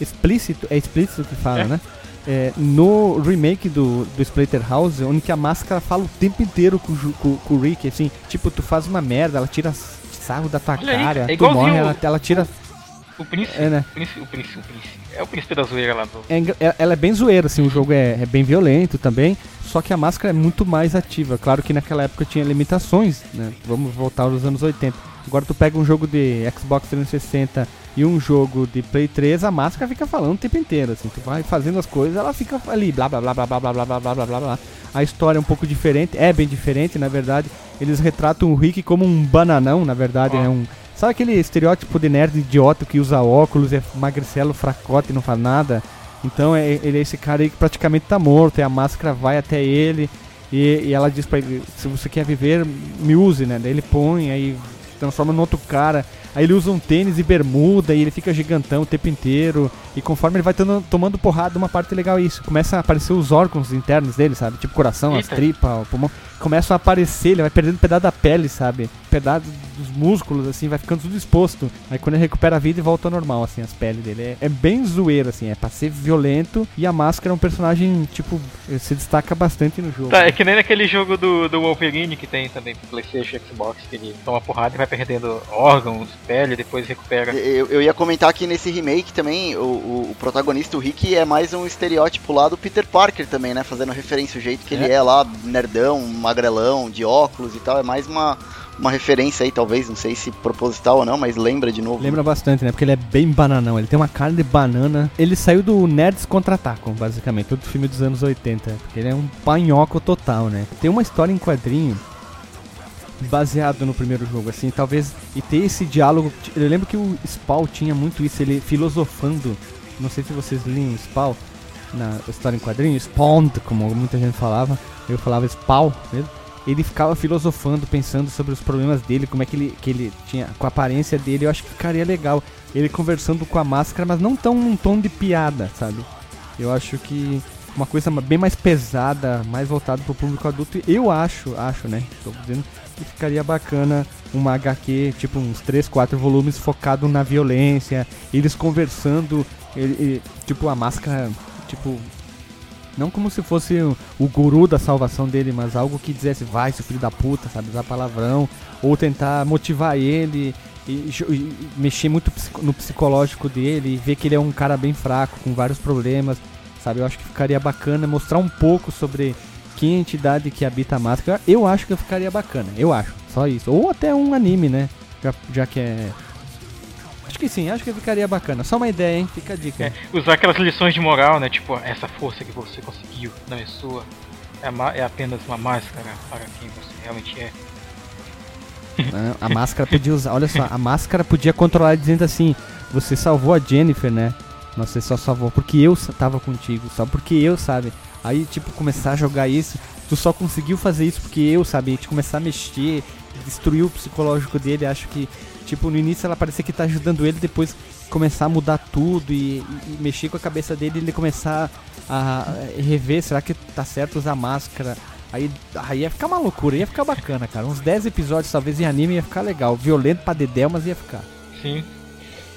Speaker 1: explícito, é explícito que fala,
Speaker 2: É.
Speaker 1: né? É, no remake do, do Splatterhouse, onde que a máscara fala o tempo inteiro com, o com, com o Rick, assim, tipo, tu faz uma merda, ela tira sarro da tua
Speaker 2: Olha aí,
Speaker 1: cara,
Speaker 2: é
Speaker 1: tu morre,
Speaker 2: o-
Speaker 1: ela, ela tira.
Speaker 2: O príncipe,
Speaker 1: É, né?
Speaker 2: o príncipe, o príncipe, o príncipe. É o príncipe da zoeira lá do.
Speaker 1: É é- ela é bem zoeira, assim, o jogo é, é bem violento também, só que a máscara é muito mais ativa. Claro que naquela época tinha limitações, né? Vamos voltar aos anos 80. Agora tu pega um jogo de Xbox 360 e um jogo de Play 3, a máscara fica falando o tempo inteiro, assim, tu vai fazendo as coisas, ela fica ali, blá blá blá blá blá blá blá blá blá blá blá blá. A história é um pouco diferente, é bem diferente, na verdade. Eles retratam o Rick como um bananão, na verdade, é um Sabe aquele estereótipo de nerd idiota que usa óculos, é magricelo, fracote e não faz nada? Então é, ele é esse cara aí que praticamente tá morto, e a máscara vai até ele e, e ela diz pra ele, se você quer viver, me use, né? Daí ele põe, aí transforma no outro cara, aí ele usa um tênis e bermuda e ele fica gigantão o tempo inteiro. E conforme ele vai tando- tomando porrada, uma parte legal é isso. Começa a aparecer os órgãos internos dele, sabe? Tipo coração, as
Speaker 2: Eita.
Speaker 1: tripas, o pulmão. Começam a aparecer, ele vai perdendo pedaço da pele, sabe? Pedaço dos músculos, assim, vai ficando tudo exposto. Aí quando ele recupera a vida e volta ao normal, assim, as peles dele. É, é bem zoeiro, assim, é pra ser violento. E a máscara é um personagem, tipo, se destaca bastante no jogo.
Speaker 2: Tá, é que nem naquele jogo do, do Wolverine que tem também pro Playstation e Xbox, que ele toma porrada e vai perdendo órgãos, pele, depois recupera.
Speaker 5: Eu, eu ia comentar que nesse remake também, o, o- o protagonista, o Rick, é mais um estereótipo lá do Peter Parker também, né? Fazendo referência ao jeito que ele
Speaker 1: É.
Speaker 5: é lá, nerdão, magrelão, de óculos e tal. É mais uma, uma referência aí, talvez, não sei se proposital ou não, mas lembra de novo.
Speaker 1: Lembra bastante, né? Porque ele é bem bananão. Ele tem uma cara de banana. Ele saiu do Nerds Contra-Atacam, basicamente. Todo filme dos anos 80. Porque ele é um panhoco total, né? Tem uma história em quadrinho baseado no primeiro jogo, assim, talvez. E ter esse diálogo. Eu lembro que o Spawn tinha muito isso, ele filosofando. Não sei se vocês liam Spawn na história em quadrinho, Spawn, como muita gente falava. Eu falava Spawn mesmo. Ele ficava filosofando, pensando sobre os problemas dele, como é que ele, que ele tinha, com a aparência dele, eu acho que ficaria legal. Ele conversando com a máscara, mas não tão num tom de piada, sabe? Eu acho que uma coisa bem mais pesada, mais voltada pro público adulto, eu acho, acho, né? Tô dizendo que ficaria bacana uma HQ, tipo uns 3, 4 volumes focado na violência, eles conversando, ele- ele- tipo a máscara, tipo não como se fosse o, guru da salvação dele, mas algo que dissesse, vai, seu filho da puta, sabe, usar palavrão, ou tentar motivar ele e, e- mexer muito no psicológico dele, e ver que ele é um cara bem fraco, com vários problemas, sabe? Eu acho que ficaria bacana mostrar um pouco sobre quem é a entidade que habita a máscara. Eu acho que ficaria bacana, eu acho, só isso. Ou até um anime, né? Já, já que é. Acho que sim, acho que ficaria bacana. Só uma ideia, hein? Fica a dica.
Speaker 2: É, usar aquelas lições de moral, né? Tipo, essa força que você conseguiu não é sua. É, é apenas uma máscara para quem você realmente é.
Speaker 1: né? A máscara podia usar, olha só, a máscara podia controlar dizendo assim: você salvou a Jennifer, né? Mas você só salvou porque eu tava contigo, só porque eu, sabe? Aí, tipo, começar a jogar isso, tu só conseguiu fazer isso porque eu, sabe? Gente começar a mexer, destruir o psicológico dele. Acho que, tipo, no início ela parecia que tá ajudando ele, depois começar a mudar tudo e, e- e mexer com a cabeça dele, ele começar a rever, será que tá certo usar máscara? Aí, aí ia ficar uma loucura, ia ficar bacana, cara. Uns 10 episódios, talvez, em anime ia ficar legal. Violento pra dedéu, mas ia ficar.
Speaker 2: Sim.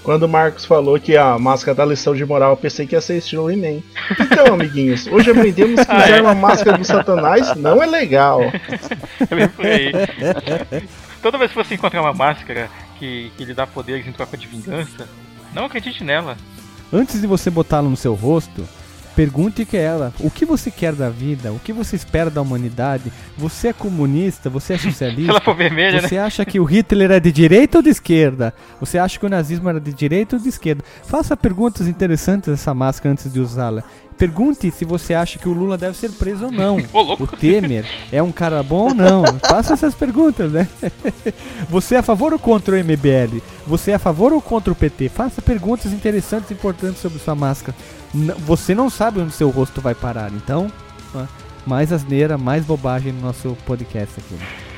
Speaker 3: Quando o Marcos falou que a máscara da lição de moral, eu pensei que ia ser estilo He-Man. Então, amiguinhos, hoje aprendemos que
Speaker 2: Ah,
Speaker 3: usar
Speaker 2: é?
Speaker 3: uma máscara do Satanás não é legal.
Speaker 2: Eu lembro por aí. Toda vez que você encontrar uma máscara que, que lhe dá poderes em troca de vingança, não acredite nela.
Speaker 1: Antes de você botá-lo no seu rosto, pergunte que ela o que você quer da vida, o que você espera da humanidade. Você é comunista? Você é
Speaker 2: Se ela
Speaker 1: socialista?
Speaker 2: for vermelha, né?
Speaker 1: Você acha que o Hitler é de direita ou de esquerda? Você acha que o nazismo era de direita ou de esquerda? Faça perguntas interessantes a essa máscara antes de usá-la. Pergunte se você acha que o Lula deve ser preso ou não. O Temer é um cara bom ou não? Faça essas perguntas, né? Você é a favor ou contra o MBL? Você é a favor ou contra o PT? Faça perguntas interessantes e importantes sobre sua máscara. Você não sabe onde seu rosto vai parar, então, ó, mais asneira, mais bobagem no nosso podcast aqui. né?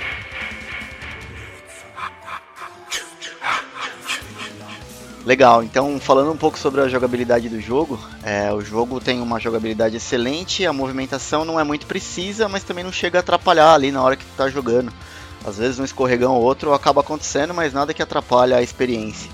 Speaker 5: Legal, então falando um pouco sobre a jogabilidade do jogo, é, o jogo tem uma jogabilidade excelente, a movimentação não é muito precisa, mas também não chega a atrapalhar ali na hora que tu tá jogando. Às vezes um escorregão ou outro acaba acontecendo, mas nada que atrapalhe a experiência.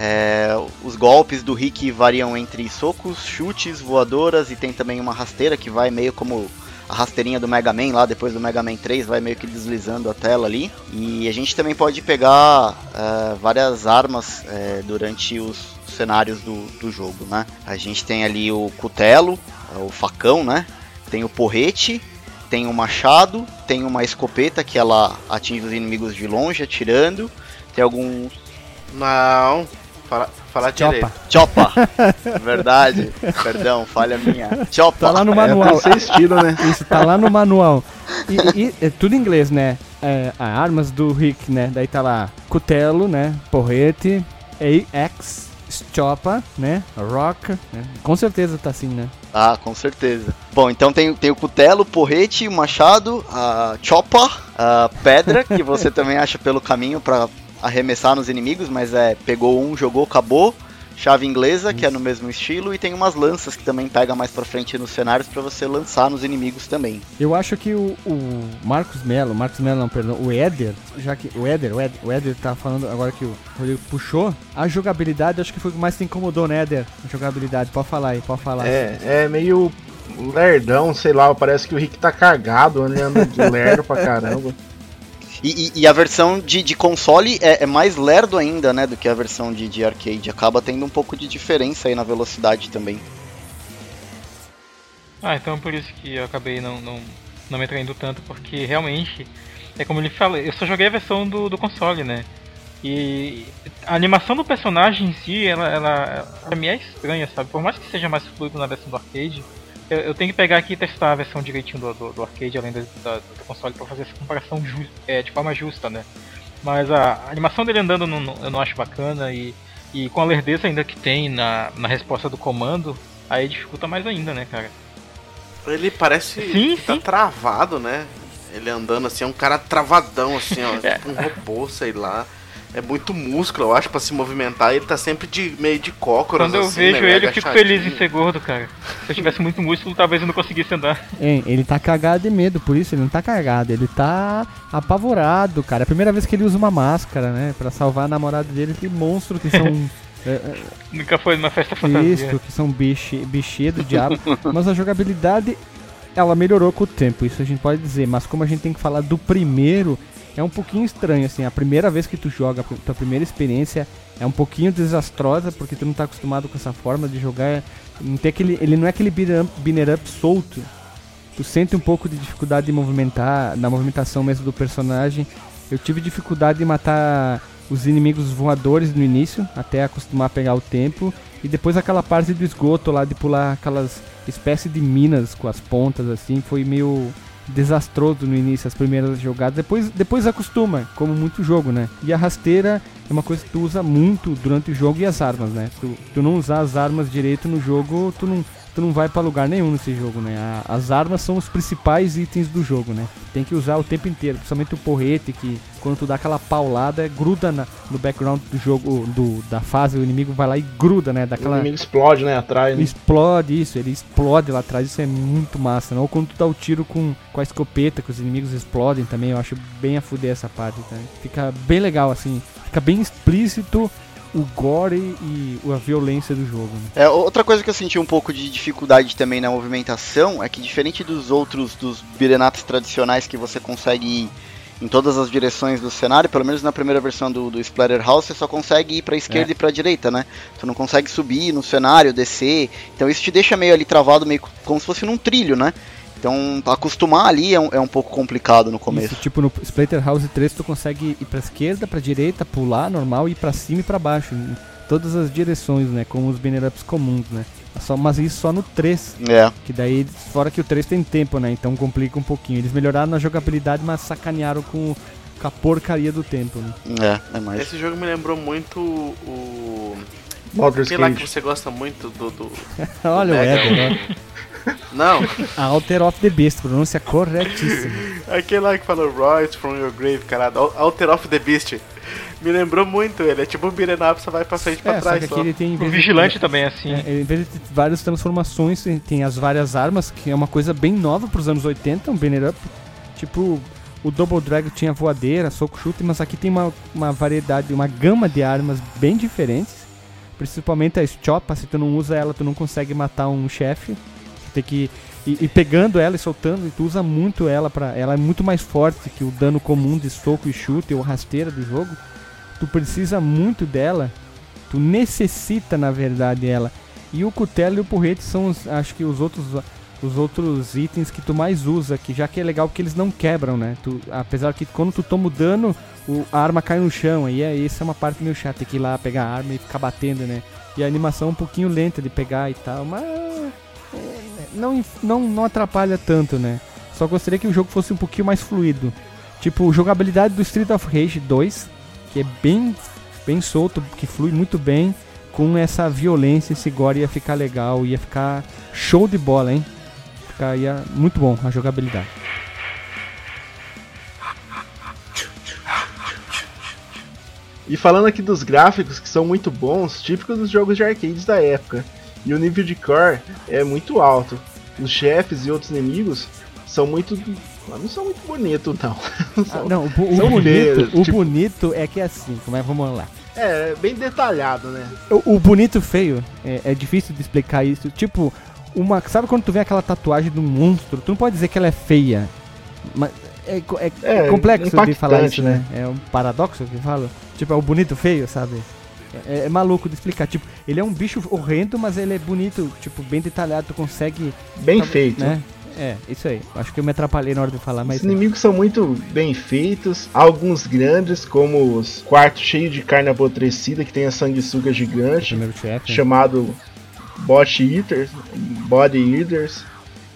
Speaker 5: É, os golpes do Rick variam entre socos, chutes, voadoras e tem também uma rasteira que vai meio como a rasteirinha do Mega Man lá depois do Mega Man 3, vai meio que deslizando a tela ali. E a gente também pode pegar é, várias armas é, durante os cenários do, do jogo, né? A gente tem ali o cutelo, o facão, né? Tem o porrete, tem o machado, tem uma escopeta que ela atinge os inimigos de longe, atirando. Tem alguns.
Speaker 4: Não, fala, fala direito.
Speaker 5: Chopa! Verdade, perdão, falha minha. Chopa!
Speaker 1: Tá lá no
Speaker 3: É
Speaker 1: manual.
Speaker 3: ser estilo, né?
Speaker 1: Isso, tá lá no manual. E, e- é tudo em inglês, né? É, a armas do Rick, né? Daí tá lá cutelo, né? Porrete, AX, Chopa, né? Rock, né? Com certeza tá assim, né?
Speaker 5: Ah, com certeza. Bom, então tem, tem o cutelo, o porrete, o machado, a chopa, a pedra, que você também acha pelo caminho pra arremessar nos inimigos, mas é, pegou um, jogou, acabou. Chave inglesa, que é no mesmo estilo, e tem umas lanças que também pega mais pra frente nos cenários pra você lançar nos inimigos também.
Speaker 1: Eu acho que o, o Marcos Mello, Marcos Mello não, perdão, o Éder, já que o Éder, o Éder, o Éder tá falando agora que o Rodrigo puxou, a jogabilidade acho que foi o que mais te incomodou, né, Éder? A jogabilidade, pode falar aí, pode falar.
Speaker 3: É, é meio lerdão, sei lá, parece que o Rick tá cagado, de lerdo pra caramba.
Speaker 5: E, e- e a versão de, de console é, é mais lerdo ainda, né, do que a versão de, de arcade. Acaba tendo um pouco de diferença aí na velocidade também.
Speaker 2: Ah, então por isso que eu acabei não, não, não me atraindo tanto, porque realmente, é como ele fala, eu só joguei a versão do, do console, né? E a animação do personagem em si, ela, ela pra mim é estranha, sabe? Por mais que seja mais fluido na versão do arcade, eu, eu tenho que pegar aqui e testar a versão direitinho do, do, do arcade, além do, da- do console, pra fazer essa comparação ju- é, de forma justa, né? Mas a animação dele andando não- não- eu não acho bacana e, e com a lerdeza ainda que tem na, na resposta do comando, aí dificulta mais ainda, né, cara?
Speaker 4: Ele parece
Speaker 2: Sim,
Speaker 4: que tá
Speaker 2: sim.
Speaker 4: travado, né? Ele andando assim, é um cara travadão, assim, ó.
Speaker 2: É.
Speaker 4: tipo um robô, sei lá. É muito músculo, eu acho, pra se movimentar. Ele tá sempre de meio de cócoras,
Speaker 2: Quando eu
Speaker 4: assim,
Speaker 2: vejo
Speaker 4: né,
Speaker 2: ele, eu fico feliz em ser gordo, cara. Se eu tivesse muito músculo, talvez eu não conseguisse andar.
Speaker 1: Hein, ele tá cagado de medo, por isso ele não tá cagado, ele tá apavorado, cara. É a primeira vez que ele usa uma máscara, né? Pra salvar a namorada dele, que monstro que são. é, é,
Speaker 2: Nunca foi numa festa fantasia.
Speaker 1: Isso, que são biche, bichinha do diabo. mas a jogabilidade, ela melhorou com o tempo, isso a gente pode dizer. Mas como a gente tem que falar do primeiro, é um pouquinho estranho, assim. A primeira vez que tu joga, a tua primeira experiência é um pouquinho desastrosa, porque tu não tá acostumado com essa forma de jogar. Não tem aquele, ele não é aquele beat'em up, up solto. Tu sente um pouco de dificuldade de movimentar, na movimentação mesmo do personagem. Eu tive dificuldade de matar os inimigos voadores no início, até acostumar a pegar o tempo. E depois aquela parte do esgoto lá de pular aquelas espécies de minas com as pontas assim, foi meio desastroso no início, as primeiras jogadas. Depois, depois acostuma, como muito jogo, né? E a rasteira é uma coisa que tu usa muito durante o jogo e as armas, né? Tu, tu não usar as armas direito no jogo, tu não, tu não vai pra lugar nenhum nesse jogo, né? A- as armas são os principais itens do jogo, né? Tem que usar o tempo inteiro, principalmente o porrete, que quando tu dá aquela paulada, gruda na- no background do jogo, do, da fase, o inimigo vai lá e gruda, né?
Speaker 3: O
Speaker 1: Daquela,
Speaker 3: inimigo explode, né, atrás. Né?
Speaker 1: explode isso, ele explode lá atrás, isso é muito massa, né? Ou quando tu dá o tiro com, com a escopeta, que os inimigos explodem também, eu acho bem a fuder essa parte, tá? Fica bem legal, assim, fica bem explícito o gore e a violência do jogo, né?
Speaker 5: É, outra coisa que eu senti um pouco de dificuldade também na movimentação é que diferente dos outros dos ups tradicionais que você consegue ir em todas as direções do cenário, pelo menos na primeira versão do, do Splatterhouse, você só consegue ir pra esquerda
Speaker 1: É.
Speaker 5: e pra direita, né? Tu não consegue subir no cenário, descer. Então isso te deixa meio ali travado, meio como se fosse num trilho, né? Então acostumar ali é um, é um pouco complicado no começo.
Speaker 1: Isso, tipo no Splatterhouse 3 tu consegue ir pra esquerda, pra direita, pular normal e ir pra cima e pra baixo, em todas as direções, né? Como os banner ups comuns, né? Só, mas isso só no 3.
Speaker 5: É.
Speaker 1: Que daí, fora que o 3 tem tempo, né? Então complica um pouquinho. Eles melhoraram na jogabilidade, mas sacanearam com, com a porcaria do tempo, né?
Speaker 5: É, é mais.
Speaker 4: Esse jogo me lembrou muito o.
Speaker 3: Baldur's
Speaker 4: Aquele lá que você gosta muito do. do...
Speaker 1: Olha o
Speaker 4: Mega
Speaker 1: Éder, ó.
Speaker 4: Não,
Speaker 1: A Alter of the Beast, pronúncia corretíssima.
Speaker 4: aquele lá que fala Rise from your grave, cara. Al- Alter of the Beast. Me lembrou muito ele. É tipo um up, você vai pra frente e pra
Speaker 1: É, só
Speaker 4: trás.
Speaker 1: que
Speaker 4: só.
Speaker 1: aqui ele tem... em
Speaker 2: O
Speaker 1: vez de-
Speaker 2: Vigilante também é assim.
Speaker 1: É, em vez de ter várias transformações, tem- as várias armas, que é uma coisa bem nova pros anos 80, um banner up. Tipo, o Double Dragon tinha voadeira, soco chute, mas aqui tem uma, uma variedade, uma gama de armas bem diferentes. Principalmente a Chopa, se tu não usa ela, tu não consegue matar um chefe. Tem que ir, ir pegando ela e soltando, e tu usa muito ela para Ela é muito mais forte que o dano comum de soco e chute ou rasteira do jogo. Tu precisa muito dela Tu necessita, na verdade, ela. E o cutelo e o porrete são, os, acho que, os outros os outros itens que tu mais usa, que já que é legal porque eles não quebram, né? Tu, apesar que quando tu toma o dano, o, a arma cai no chão, aí é, essa é uma parte meio chata, tem que ir lá pegar a arma e ficar batendo, né? E a animação é um pouquinho lenta de pegar e tal, mas não, não, não atrapalha tanto, né? Só gostaria que o jogo fosse um pouquinho mais fluido. Tipo, jogabilidade do Street of Rage 2, que é bem, bem solto, que flui muito bem, com essa violência, esse gore ia ficar legal, ia ficar show de bola, hein? Ficaria muito bom a jogabilidade.
Speaker 3: E falando aqui dos gráficos que são muito bons, típicos dos jogos de arcades da época. E o nível de core é muito alto. Os chefes e outros inimigos são muito. Não são muito bonitos, não. São-
Speaker 1: ah, não o, o bonito, o
Speaker 3: tipo-
Speaker 1: bonito é que é assim, como é, vamos lá.
Speaker 3: É, bem detalhado, né?
Speaker 1: O, o bonito feio é, é difícil de explicar isso. Tipo, uma, sabe quando tu vê aquela tatuagem do monstro? Tu não pode dizer que ela é feia. Mas é, é-
Speaker 3: É,
Speaker 1: complexo de falar isso, né?
Speaker 3: né?
Speaker 1: É um paradoxo que fala. Tipo, é o bonito feio, sabe? É, é maluco de explicar. Tipo, ele é um bicho horrendo, mas ele é bonito, tipo, bem detalhado. Tu consegue.
Speaker 3: Bem
Speaker 1: tá-
Speaker 3: feito.
Speaker 1: Né? É, isso aí. Acho que eu me atrapalhei na hora de falar, mas.
Speaker 3: Os inimigos são muito bem feitos, alguns grandes, como os quartos cheios de carne apodrecida, que tem a sanguessuga gigante,
Speaker 1: chefe.
Speaker 3: chamado Bot Eaters, Body Eaters,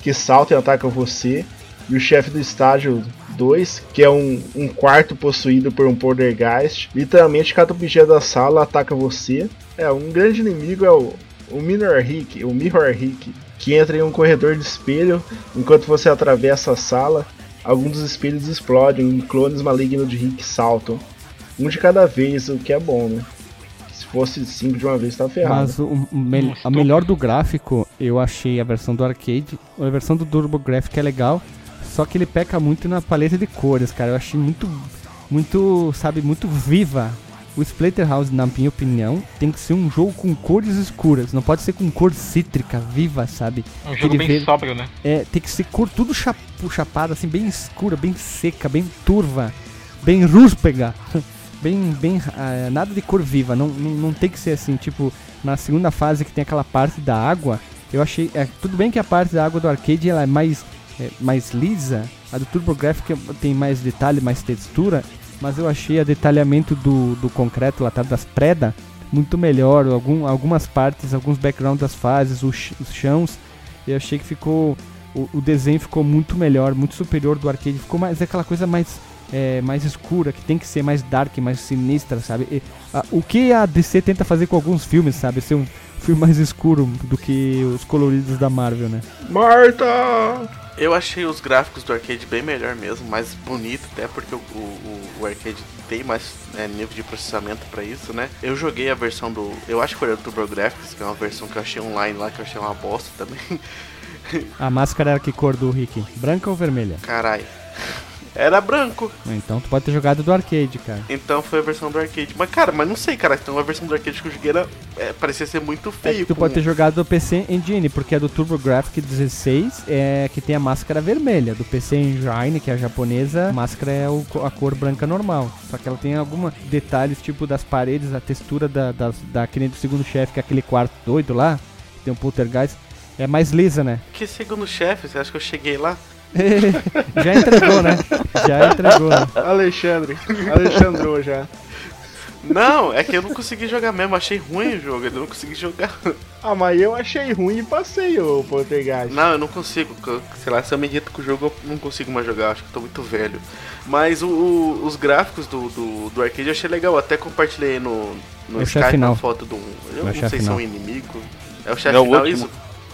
Speaker 3: que saltam e atacam você. E o chefe do estágio 2, que é um, um quarto possuído por um Poltergeist. Literalmente, cada objeto da sala ataca você. É, um grande inimigo é o, o Mirror Rick, o Mirror Rick, que entra em um corredor de espelho enquanto você atravessa a sala. Alguns dos espelhos explodem e clones malignos de Rick saltam. Um de cada vez, o que é bom, né? Se fosse cinco de uma vez, tá ferrado.
Speaker 1: Mas o,
Speaker 2: Nossa,
Speaker 1: a melhor do gráfico, eu achei a versão do arcade. A versão do Turbo Graphic é legal, só que ele peca muito na paleta de cores, cara. Eu achei muito, muito, sabe, muito viva. O Splatterhouse, na minha opinião, tem que ser um jogo com cores escuras. Não pode ser com cor cítrica, viva, sabe?
Speaker 2: É um jogo
Speaker 1: Aquele
Speaker 2: bem sóbrio, né?
Speaker 1: É, tem que ser cor tudo chap chapado, assim, bem escura, bem seca, bem turva, bem rúspega. bem, bem, ah, nada de cor viva, não, não, não tem que ser assim, tipo, na segunda fase que tem aquela parte da água, eu achei, é, tudo bem que a parte da água do arcade ela é mais, é, mais lisa, a do TurboGrafx tem mais detalhe, mais textura, mas eu achei a detalhamento do, do concreto lá das predas muito melhor, algum, algumas partes, alguns backgrounds das fases, os, os chãos, eu achei que ficou, o, o desenho ficou muito melhor, muito superior do arcade, ficou mais aquela coisa mais é, mais escura, que tem que ser mais dark, mais sinistra, sabe? E, a- o que a DC tenta fazer com alguns filmes, sabe? Ser um filme mais escuro do que os coloridos da Marvel, né?
Speaker 3: Marta!
Speaker 4: Eu achei os gráficos do arcade bem melhor mesmo, mais bonito até porque o, o, o arcade tem mais né, nível de processamento pra isso, né? Eu joguei a versão do, eu acho que foi a do TurboGrafx, que é uma versão que eu achei online lá que eu achei uma bosta também.
Speaker 1: A máscara era que cor do Rick? Branca ou vermelha?
Speaker 4: Caralho. Era branco,
Speaker 1: Então tu pode ter jogado do arcade, cara.
Speaker 4: então foi a versão do arcade. Mas cara, mas não sei, cara, então a versão do arcade que eu joguei era, é, parecia ser muito
Speaker 1: É
Speaker 4: feio.
Speaker 1: que tu
Speaker 4: com-
Speaker 1: pode ter jogado do PC Engine, porque a do TurboGrafx 16 é que tem a máscara vermelha. Do PC Engine, que é a japonesa, a máscara é o a cor branca normal. Só que ela tem alguns detalhes, tipo das paredes, a textura da, das, da que nem do segundo chefe, que é aquele quarto doido lá, tem um poltergeist. É mais lisa, né?
Speaker 4: Que segundo chefe, você acha que eu cheguei lá?
Speaker 1: Já entregou, né? Já entregou. Né?
Speaker 3: Alexandre. Alexandrou já.
Speaker 4: Não, é que eu não consegui jogar mesmo, achei ruim o jogo, eu não consegui jogar.
Speaker 3: Ah, mas eu achei ruim e passei o Poltergeist.
Speaker 4: Não, eu não consigo. Sei lá, se eu me irrito com o jogo, eu não consigo mais jogar. Acho que eu tô muito velho. Mas o- o- os gráficos do, do, do arcade eu achei legal. Até compartilhei no, no
Speaker 1: É
Speaker 4: Skype
Speaker 1: final.
Speaker 4: uma foto de um. Eu
Speaker 1: É
Speaker 4: não sei se é
Speaker 1: final.
Speaker 4: um inimigo. É o chefe
Speaker 5: É
Speaker 4: final,
Speaker 5: último.
Speaker 4: isso?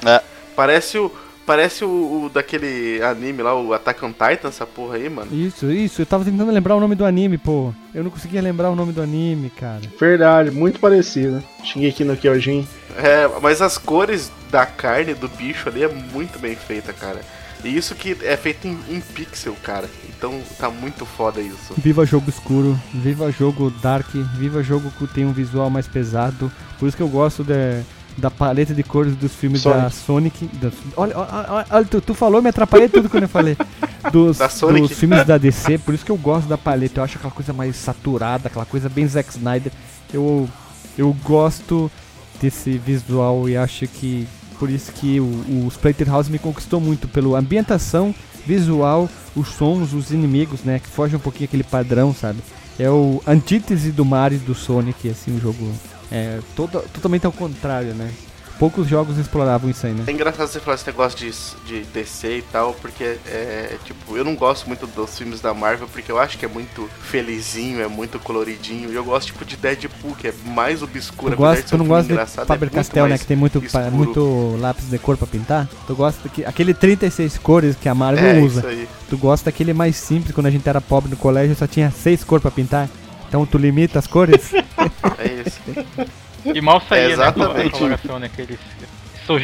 Speaker 5: É.
Speaker 4: Parece o. Parece o, o daquele anime lá, o Attack on Titan, essa porra aí, mano.
Speaker 1: Isso, isso. Eu tava tentando lembrar o nome do anime, pô. Eu não conseguia lembrar o nome do anime, cara.
Speaker 3: Verdade, muito parecido. Shingeki no Kyojin.
Speaker 4: É, mas as cores da carne do bicho ali é muito bem feita, cara. E isso que é feito em, em pixel, cara. Então tá muito foda isso.
Speaker 1: Viva jogo escuro, viva jogo dark, viva jogo que tem um visual mais pesado. Por isso que eu gosto da, da paleta de cores dos filmes da Sonic. da- olha, olha, olha, tu, tu falou, me atrapalhei tudo quando eu falei. Dos,
Speaker 4: Sonic.
Speaker 1: dos filmes da DC, por isso que eu gosto da paleta. Eu acho aquela coisa mais saturada, aquela coisa bem Zack Snyder. Eu, Eu gosto desse visual e acho que por isso que o, o Splatterhouse me conquistou muito pela ambientação, visual, os sons, os inimigos, né, que fogem um pouquinho aquele padrão, sabe? É o antítese do Mario e do Sonic, assim, o jogo é todo, totalmente ao contrário, né? poucos jogos exploravam isso aí, né?
Speaker 4: É engraçado você falar esse negócio de, de DC e tal, porque é tipo, eu não gosto muito dos filmes da Marvel, porque eu acho que é muito felizinho, é muito coloridinho. E eu gosto tipo de Deadpool, que é mais obscuro.
Speaker 1: Tu, gosta, tu não gosta de Faber é Castell, né? Que tem muito, muito lápis de cor pra pintar? Tu gosta que aquele 36 cores que a Marvel é, usa. Tu gosta daquele mais simples, quando a gente era pobre no colégio, só tinha seis cores pra pintar? Então tu limita as cores?
Speaker 4: é isso.
Speaker 2: E mal saía, é exatamente. né? A coloração, né? Aqueles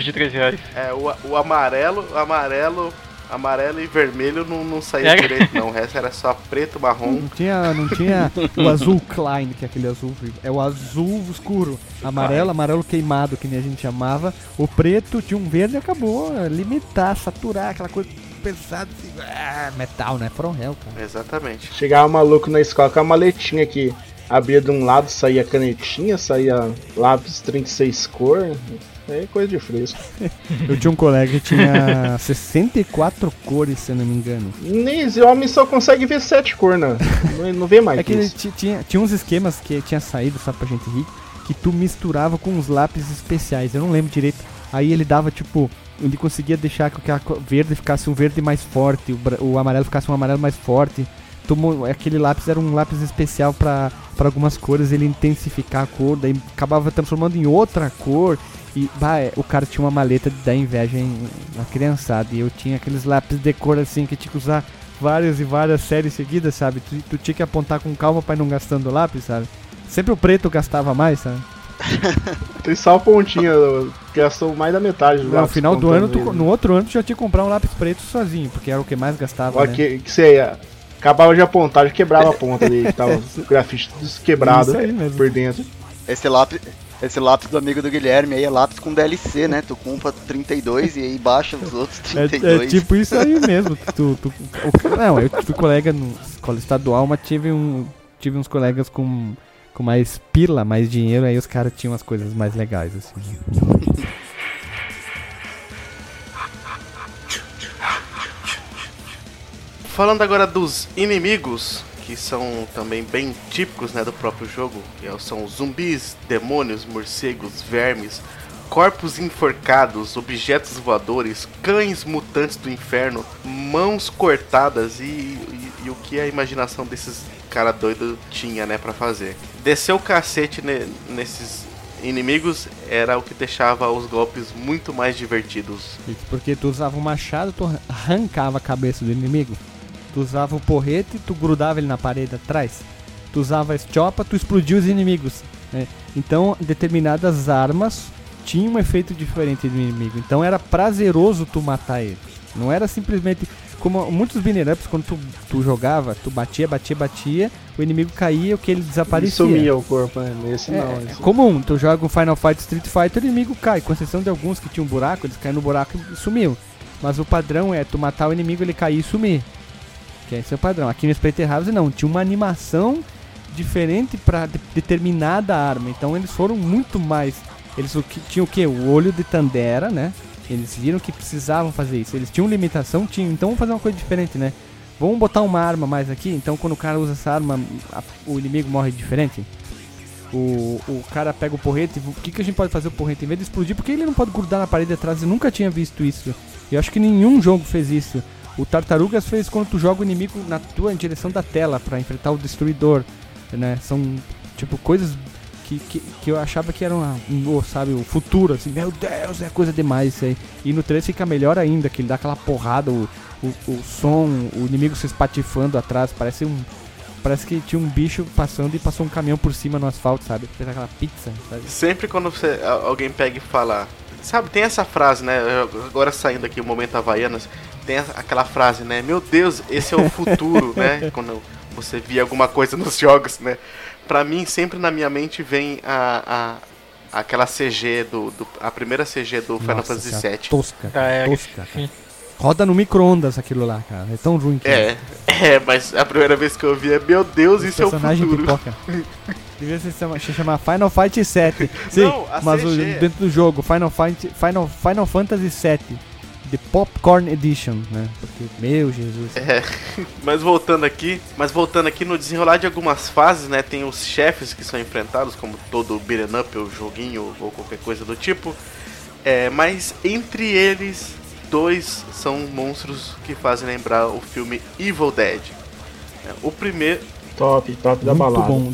Speaker 2: de 13 reais.
Speaker 4: É, o, o amarelo, o amarelo amarelo e vermelho não, não saía é. direito, não. O resto era só preto, marrom.
Speaker 1: Não tinha, não tinha o azul Klein, que é aquele azul. É o azul escuro. Amarelo, amarelo queimado, que nem a gente chamava. O preto tinha um verde e acabou. Limitar, saturar, aquela coisa pesada. Assim, ah, metal, né? From Hell, cara.
Speaker 4: Exatamente.
Speaker 3: Chegava um maluco na escola com a maletinha aqui abria de um lado, saía canetinha, saía lápis 36 cor. É coisa de fresco.
Speaker 1: Eu tinha um colega que tinha 64 cores, se eu não me engano.
Speaker 3: Nem esse homem só consegue ver 7 cores, né? não, não vê mais.
Speaker 1: É que ele tinha, tinha uns esquemas que tinha saído, só pra gente rir, que tu misturava com uns lápis especiais. Eu não lembro direito. Aí ele dava tipo. Ele conseguia deixar que o verde ficasse um verde mais forte, o, o amarelo ficasse um amarelo mais forte aquele lápis era um lápis especial para algumas cores, ele intensificar a cor, daí acabava transformando em outra cor. E bah, é, o cara tinha uma maleta da inveja em, na criançada. E eu tinha aqueles lápis de cor assim que tinha que usar várias e várias séries seguidas, sabe? Tu, tu tinha que apontar com calma para não gastando lápis, sabe? Sempre o preto gastava mais, sabe?
Speaker 3: Tem só a pontinha, gastou mais da metade do
Speaker 1: lápis. No final do ano, tu, no outro ano, tu já tinha que comprar um lápis preto sozinho, porque era o que mais gastava.
Speaker 3: Né? Que, que você ia Acabava de apontar, já quebrava a ponta dele, tava o grafite tudo quebrado por dentro.
Speaker 5: Esse lápis, esse lápis do amigo do Guilherme aí é lápis com DLC, né? Tu compra 32 e aí baixa os outros 32.
Speaker 1: É, é tipo isso aí mesmo. tu, tu, o, não, eu fui colega no escola estadual, mas tive, um, tive uns colegas com, com mais pila, mais dinheiro, aí os caras tinham as coisas mais legais, assim.
Speaker 4: Falando agora dos inimigos, que são também bem típicos né, do próprio jogo, que é são zumbis, demônios, morcegos, vermes, corpos enforcados, objetos voadores, cães mutantes do inferno, mãos cortadas e, e, e o que a imaginação desses cara doido tinha, né, para fazer. Descer o cacete ne, nesses inimigos era o que deixava os golpes muito mais divertidos.
Speaker 1: Porque tu usava o machado, tu arrancava a cabeça do inimigo. Tu usava o porrete, tu grudava ele na parede atrás. Tu usava a estiopa, tu explodia os inimigos. Né? Então, determinadas armas tinham um efeito diferente do inimigo. Então era prazeroso tu matar ele. Não era simplesmente. Como muitos binner ups, quando tu, tu jogava, tu batia, batia, batia, o inimigo caía, o que ele desaparecia.
Speaker 3: E sumia o corpo, né? Esse é, não.
Speaker 1: É esse... É comum, tu joga um Final Fight Street Fighter, o inimigo cai. Com exceção de alguns que tinham um buraco, eles caem no buraco e sumiam. Mas o padrão é tu matar o inimigo, ele cair e sumir. Que esse é o padrão. Aqui no Splatterhouse não, tinha uma animação diferente para de, determinada arma. Então eles foram muito mais. Eles tinham o que? O olho de Tandera, né? Eles viram que precisavam fazer isso. Eles tinham limitação, tinham. Então vamos fazer uma coisa diferente, né? Vamos botar uma arma mais aqui. Então quando o cara usa essa arma, a, o inimigo morre diferente. O, o cara pega o porrete. O que, que a gente pode fazer o porrete em vez de explodir? Porque ele não pode grudar na parede atrás. Eu nunca tinha visto isso. Eu acho que nenhum jogo fez isso. O Tartarugas fez quando tu joga o inimigo na tua direção da tela para enfrentar o destruidor, né? São tipo coisas que, que, que eu achava que eram, um, sabe, o futuro, assim, meu Deus, é coisa demais isso aí. E no 3 fica melhor ainda, que ele dá aquela porrada, o, o, o som, o inimigo se espatifando atrás, parece um. Parece que tinha um bicho passando e passou um caminhão por cima no asfalto, sabe? Fez aquela pizza, sabe?
Speaker 4: Sempre quando você, alguém pega e fala. Sabe, tem essa frase, né? Agora saindo aqui o momento Havaianas tem aquela frase, né? Meu Deus, esse é o futuro, né? Quando você via alguma coisa nos jogos, né? Pra mim, sempre na minha mente vem a, a aquela CG do, do, a primeira CG do Final Fantasy VII.
Speaker 1: Tosca, cara, é, tosca, cara. Roda no micro-ondas aquilo lá, cara. É tão ruim que
Speaker 4: é. É, é, mas a primeira vez que eu vi é, meu Deus, isso é o futuro.
Speaker 1: Pipoca. Devia se chamar, se chamar Final Fight 7. Sim,
Speaker 4: Não, a
Speaker 1: mas o-
Speaker 4: CG.
Speaker 1: dentro do jogo, Final, Fight, Final, Final Fantasy 7. The Popcorn Edition, né? Porque, meu Jesus.
Speaker 4: É, mas voltando aqui, mas voltando aqui no desenrolar de algumas fases, né, tem os chefes que são enfrentados, como todo beat'em up ou joguinho ou qualquer coisa do tipo. É, mas entre eles, dois são monstros que fazem lembrar o filme Evil Dead. É, o primeiro,
Speaker 3: Top, top da
Speaker 1: Muito
Speaker 3: balada.
Speaker 1: bom.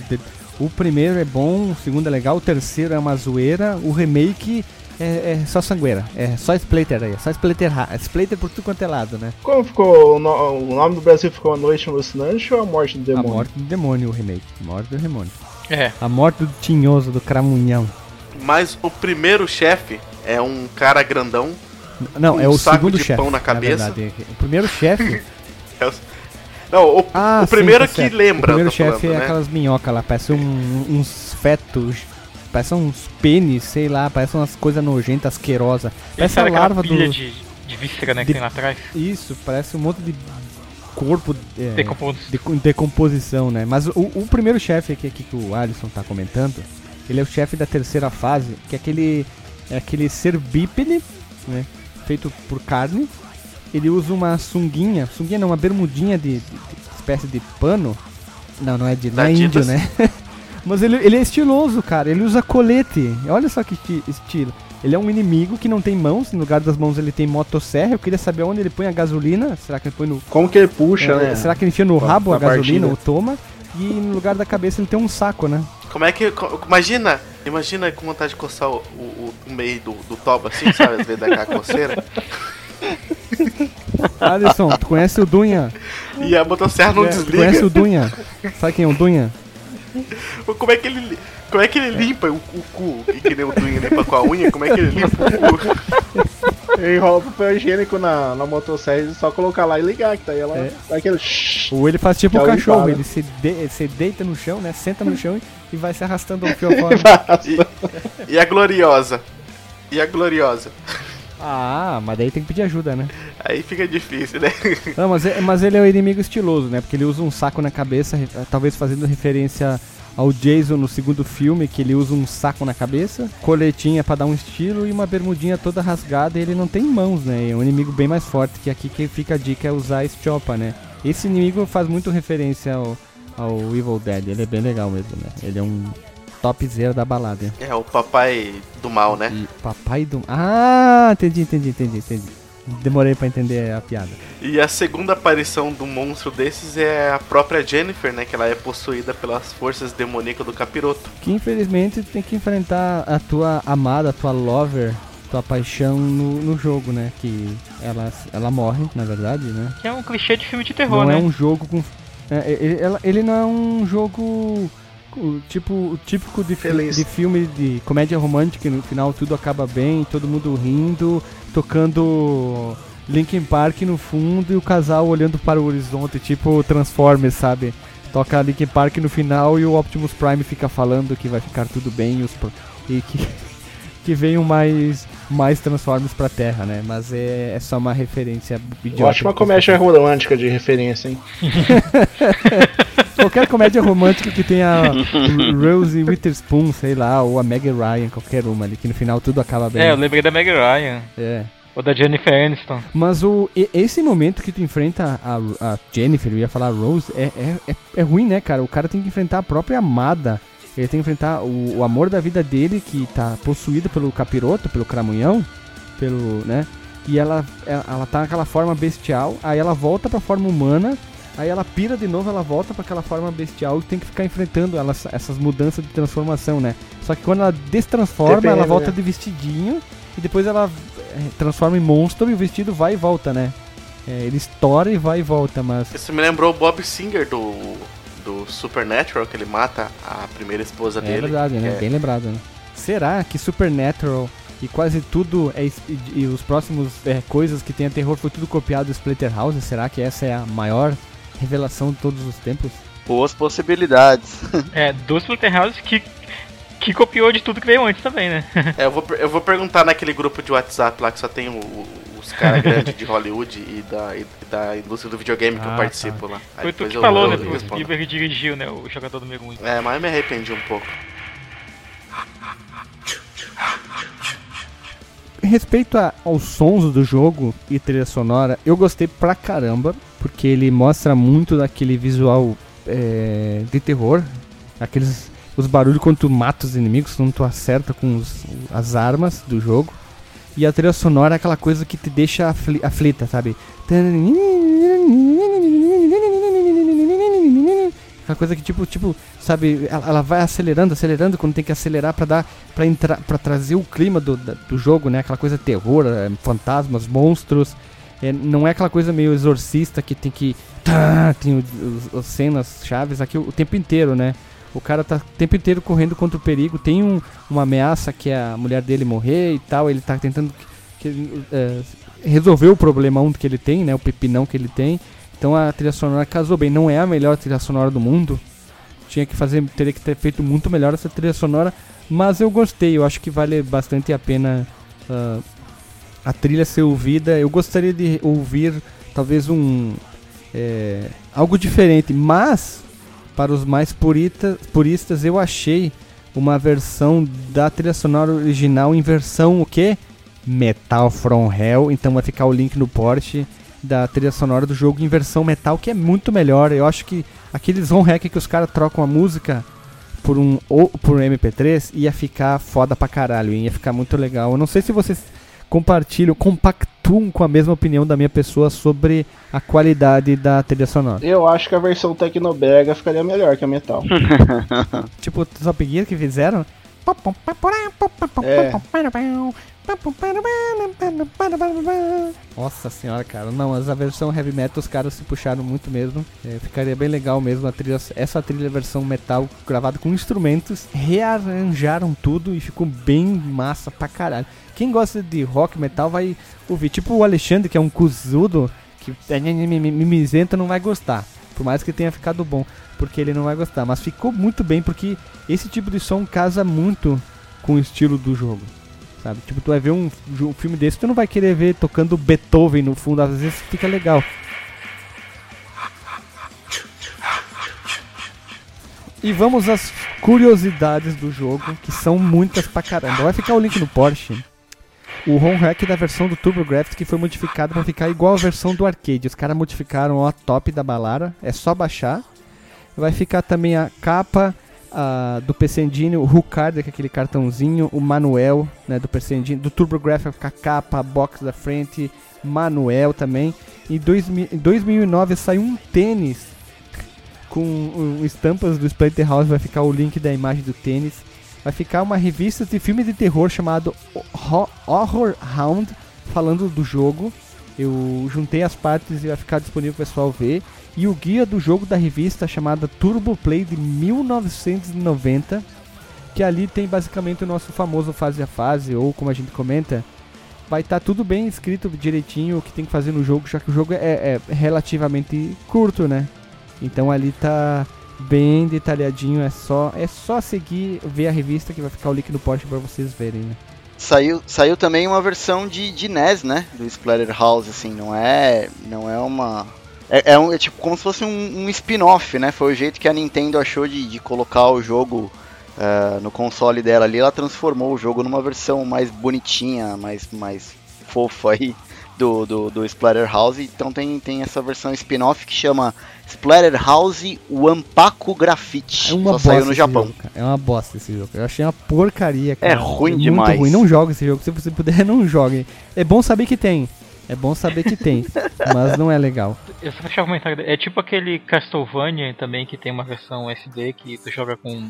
Speaker 1: O primeiro é bom, o segundo é legal, o terceiro é uma zoeira, o remake é, é só sangueira, é só splatter aí, é só splatter, ra- splatter por tudo quanto é lado, né?
Speaker 3: Como ficou o, no- o nome do Brasil ficou A Noite Alucinante ou A Morte do
Speaker 1: A
Speaker 3: Demônio?
Speaker 1: morte do demônio, o remake. Morte do demônio.
Speaker 2: É.
Speaker 1: A morte do tinhoso, do cramunhão.
Speaker 4: mas o primeiro chefe é um cara grandão.
Speaker 1: Não,
Speaker 4: Um
Speaker 1: é o
Speaker 4: saco
Speaker 1: segundo
Speaker 4: de
Speaker 1: chefe.
Speaker 4: pão na cabeça.
Speaker 1: verdade. O primeiro chefe.
Speaker 4: É o- Não, o,
Speaker 1: Ah,
Speaker 4: o primeiro
Speaker 1: sim, tá
Speaker 4: que
Speaker 1: certo.
Speaker 4: lembra,
Speaker 1: O primeiro chefe
Speaker 4: falando,
Speaker 1: é
Speaker 4: né?
Speaker 1: aquelas minhocas lá, parece um- uns fetos. Parece uns pênis, sei lá, parece umas coisas nojentas, asquerosas. Parece a larva do.
Speaker 2: de, de víscera, né, que
Speaker 1: de-
Speaker 2: tem lá atrás?
Speaker 1: Isso, parece um monte de corpo é, de com- decomposição, né? Mas o, o primeiro chefe aqui, aqui que o Alisson tá comentando, ele é o chefe da terceira fase, que é aquele, é aquele ser bípede, né? Feito por carne. Ele usa uma sunguinha, sunguinha não, uma bermudinha de, de- de espécie de pano. Não, não é de, não é índio, né? Mas ele, ele é estiloso, cara. Ele usa colete. Olha só que esti- estilo. Ele é um inimigo que não tem mãos. No lugar das mãos ele tem motosserra. Eu queria saber onde ele põe a gasolina. Será que ele põe no.
Speaker 3: Como que ele puxa,
Speaker 1: é,
Speaker 3: né?
Speaker 1: Será que ele enfia no rabo a gasolina
Speaker 3: partida.
Speaker 1: ou toma? E no lugar da cabeça ele tem um saco, né?
Speaker 4: Como é que. Imagina, imagina com vontade de coçar o, o- o meio do, do toba assim, sabe? Às vezes dá aquela coceira.
Speaker 1: Alisson, tu conhece o Dunha?
Speaker 4: E a motosserra não
Speaker 1: É, tu
Speaker 4: desliga.
Speaker 1: conhece o Dunha? Sabe quem é o Dunha?
Speaker 4: Como é que ele. Como é que ele limpa o, o cu? E que nem o Twin limpa com a unha, como é que ele limpa o cu?
Speaker 3: Ele enrola papel higiênico na, na motosserra e só colocar lá e ligar, que daí ela
Speaker 1: É.
Speaker 3: dá aquele.
Speaker 1: Ou ele faz tipo o
Speaker 3: é o
Speaker 1: cachorro,
Speaker 3: Impala.
Speaker 1: ele se, de- se deita no chão, né? Senta no chão e vai se arrastando ao fio fora.
Speaker 4: E a gloriosa? E a gloriosa?
Speaker 1: Ah, mas daí tem que pedir ajuda, né?
Speaker 4: Aí fica difícil, né?
Speaker 1: Não, mas, é- mas ele é um inimigo estiloso, né? Porque ele usa um saco na cabeça, re- talvez fazendo referência ao Jason no segundo filme, que ele usa um saco na cabeça, coletinha pra dar um estilo e uma bermudinha toda rasgada e ele não tem mãos, né? É um inimigo bem mais forte, que aqui que fica a dica é usar a Estiopa, né? Esse inimigo faz muito referência ao, ao Evil Dead, ele é bem legal mesmo, né? Ele é um topzera da balada.
Speaker 4: É o papai do mal, né?
Speaker 1: E papai do... Ah, entendi, entendi, entendi, entendi. Demorei pra entender a piada.
Speaker 4: E a segunda aparição do monstro desses é a própria Jennifer, né? Que ela é possuída pelas forças demoníacas do capiroto.
Speaker 1: que infelizmente tem que enfrentar a tua amada, a tua lover, tua paixão no, no jogo, né? Que ela, ela morre, na verdade, né?
Speaker 2: Que é um clichê de filme de terror,
Speaker 1: não
Speaker 2: né?
Speaker 1: é um jogo com. é, ele, ela- ele não é um jogo. O Tipo, o típico de, fi- de filme de comédia romântica, no final tudo acaba bem, todo mundo rindo, tocando Linkin Park no fundo e o casal olhando para o horizonte, tipo Transformers, sabe? Toca Linkin Park no final e o Optimus Prime fica falando que vai ficar tudo bem e, os e que, que venham mais, mais Transformers pra Terra, né? Mas é, é só uma referência idiota.
Speaker 3: Ótima comédia romântica de referência, hein?
Speaker 1: Qualquer comédia romântica que tenha Rose Witherspoon, sei lá, ou a Meg Ryan, qualquer uma ali, que no final tudo acaba bem.
Speaker 2: É, eu lembrei da Meg Ryan.
Speaker 1: É.
Speaker 2: Ou da Jennifer Aniston.
Speaker 1: Mas o, esse momento que tu enfrenta a, a Jennifer, eu ia falar a Rose, é, é, é, é ruim, né, cara? O cara tem que enfrentar a própria amada. Ele tem que enfrentar o, o amor da vida dele, que tá possuído pelo capiroto, pelo cramunhão, pelo, né? E ela, ela, ela tá naquela forma bestial, aí ela volta pra forma humana, aí ela pira de novo, ela volta pra aquela forma bestial e tem que ficar enfrentando elas, essas mudanças de transformação, né? Só que quando ela destransforma,
Speaker 3: Depende,
Speaker 1: ela volta
Speaker 3: né?
Speaker 1: de vestidinho e depois ela é, transforma em monstro e o vestido vai e volta, né? É, ele estoura e vai e volta, mas.
Speaker 4: Isso me lembrou o Bob Singer do, do Supernatural, que ele mata a primeira esposa
Speaker 1: É
Speaker 4: dele.
Speaker 1: verdade, né?
Speaker 4: é-
Speaker 1: Bem lembrado, né? Será que Supernatural e quase tudo é, e, e os próximos é, coisas que tem a terror foi tudo copiado do Splatterhouse? Será que essa é a maior revelação de todos os tempos?
Speaker 5: Boas possibilidades.
Speaker 2: É, do Splatterhouse que, que copiou de tudo que veio antes também, né?
Speaker 4: É, eu vou, eu vou perguntar naquele grupo de WhatsApp lá que só tem o, os caras grandes de Hollywood e da, e da indústria do videogame que
Speaker 1: Ah,
Speaker 4: eu participo lá. Aí
Speaker 2: Foi tu que
Speaker 4: eu-
Speaker 2: falou,
Speaker 4: eu
Speaker 2: né? O Spielberg dirigiu, né? O jogador número 1.
Speaker 4: É, mas eu me arrependi um pouco.
Speaker 1: Em respeito a- aos sons do jogo e trilha sonora, eu gostei pra caramba, porque ele mostra muito daquele visual é, de terror, aqueles os barulhos quando tu mata os inimigos, quando tu acerta com os- as armas do jogo. E a trilha sonora é aquela coisa que te deixa afli aflita, sabe? Aquela coisa que tipo, tipo, sabe, ela, ela vai acelerando, acelerando quando tem que acelerar pra dar para entrar para trazer o clima do, da- do jogo, né? Aquela coisa terror, é, fantasmas, monstros. É, não é aquela coisa meio exorcista que tem que tá, tem as cenas chaves aqui o, o tempo inteiro, né? O cara tá o tempo inteiro correndo contra o perigo. Tem um, uma ameaça que é a mulher dele morrer e tal. Ele tá tentando que- é, resolver o problemão que ele tem, né? O pepinão que ele tem. Então a trilha sonora casou bem. Não é a melhor trilha sonora do mundo. Tinha que fazer, teria que ter feito muito melhor essa trilha sonora. Mas eu gostei. Eu acho que vale bastante a pena ah, a trilha ser ouvida. Eu gostaria de ouvir talvez um é, algo diferente, mas para os mais purita, puristas eu achei uma versão da trilha sonora original em versão o que? Metal from Hell. Então vai ficar o link no Porsche da trilha sonora do jogo em versão metal, que é muito melhor. Eu acho que aqueles home hack que os caras trocam a música por um ou por um MP3 ia ficar foda pra caralho, ia ficar muito legal. Eu não sei se vocês compartilham, compactuam com a mesma opinião da minha pessoa sobre a qualidade da trilha sonora.
Speaker 3: Eu acho que a versão Tecnobrega ficaria melhor que a Metal.
Speaker 1: Tipo, Top Gear que fizeram.
Speaker 3: É.
Speaker 1: Nossa senhora, cara. Não, mas a versão heavy metal os caras se puxaram muito mesmo. É, ficaria bem legal mesmo a trilha, essa trilha versão metal gravada com instrumentos. Rearranjaram tudo e ficou bem massa pra caralho. Quem gosta de rock metal vai ouvir. Tipo o Alexandre, que é um cuzudo, que é mimizento, não vai gostar. Por mais que tenha ficado bom, porque ele não vai gostar. Mas ficou muito bem, porque esse tipo de som casa muito com o estilo do jogo. Sabe? Tipo, tu vai ver um, um filme desse, tu não vai querer ver tocando Beethoven no fundo, às vezes fica legal. E vamos às curiosidades do jogo, que são muitas pra caramba. Vai ficar o link no Porsche. O home hack da versão do TurboGrafx que foi modificado pra ficar igual a versão do arcade. Os caras modificaram a top da balara, é só baixar. Vai ficar também a capa ah, do PC Engine, o Rucard, que é aquele cartãozinho, o manual né, do PC Engine, do TurboGrafx vai ficar capa, a box da frente, manual também. Em 2000 em 2009 saiu um tênis com um, estampas do Splatterhouse, vai ficar o link da imagem do tênis. Vai ficar uma revista de filme de terror chamado Ho- Horror Hound, falando do jogo. Eu juntei as partes e vai ficar disponível pro pessoal ver. E o guia do jogo da revista chamada Turbo Play de 1990, que ali tem basicamente o nosso famoso fase a fase, ou como a gente comenta, vai estar tudo bem escrito direitinho o que tem que fazer no jogo, já que o jogo é, é relativamente curto, né? Então ali tá bem detalhadinho, é só é só seguir, ver a revista que vai ficar o link no post para vocês verem, né?
Speaker 5: Saiu, saiu também uma versão de, de NES, né? Do Splatterhouse, assim, não é. Não é uma. É, é, um, é tipo como se fosse um, um spin-off, né? Foi o jeito que a Nintendo achou de, de colocar o jogo eh, no console dela ali. Ela transformou o jogo numa versão mais bonitinha, mais, mais fofa aí do, do, do Splatterhouse. Então tem, tem essa versão spin-off que chama Splatterhouse Wampaku Graffiti.
Speaker 1: É uma
Speaker 5: Só
Speaker 1: bosta
Speaker 5: saiu no Japão.
Speaker 1: jogo. É uma bosta esse jogo. Eu achei uma porcaria, cara.
Speaker 5: É ruim
Speaker 1: Muito
Speaker 5: demais.
Speaker 1: ruim. Não joga esse jogo. Se você puder, não jogue. É bom saber que tem. É bom saber que tem. mas não é legal.
Speaker 2: Eu só deixar um comentário. É tipo aquele Castlevania também que tem uma versão SD que tu joga com.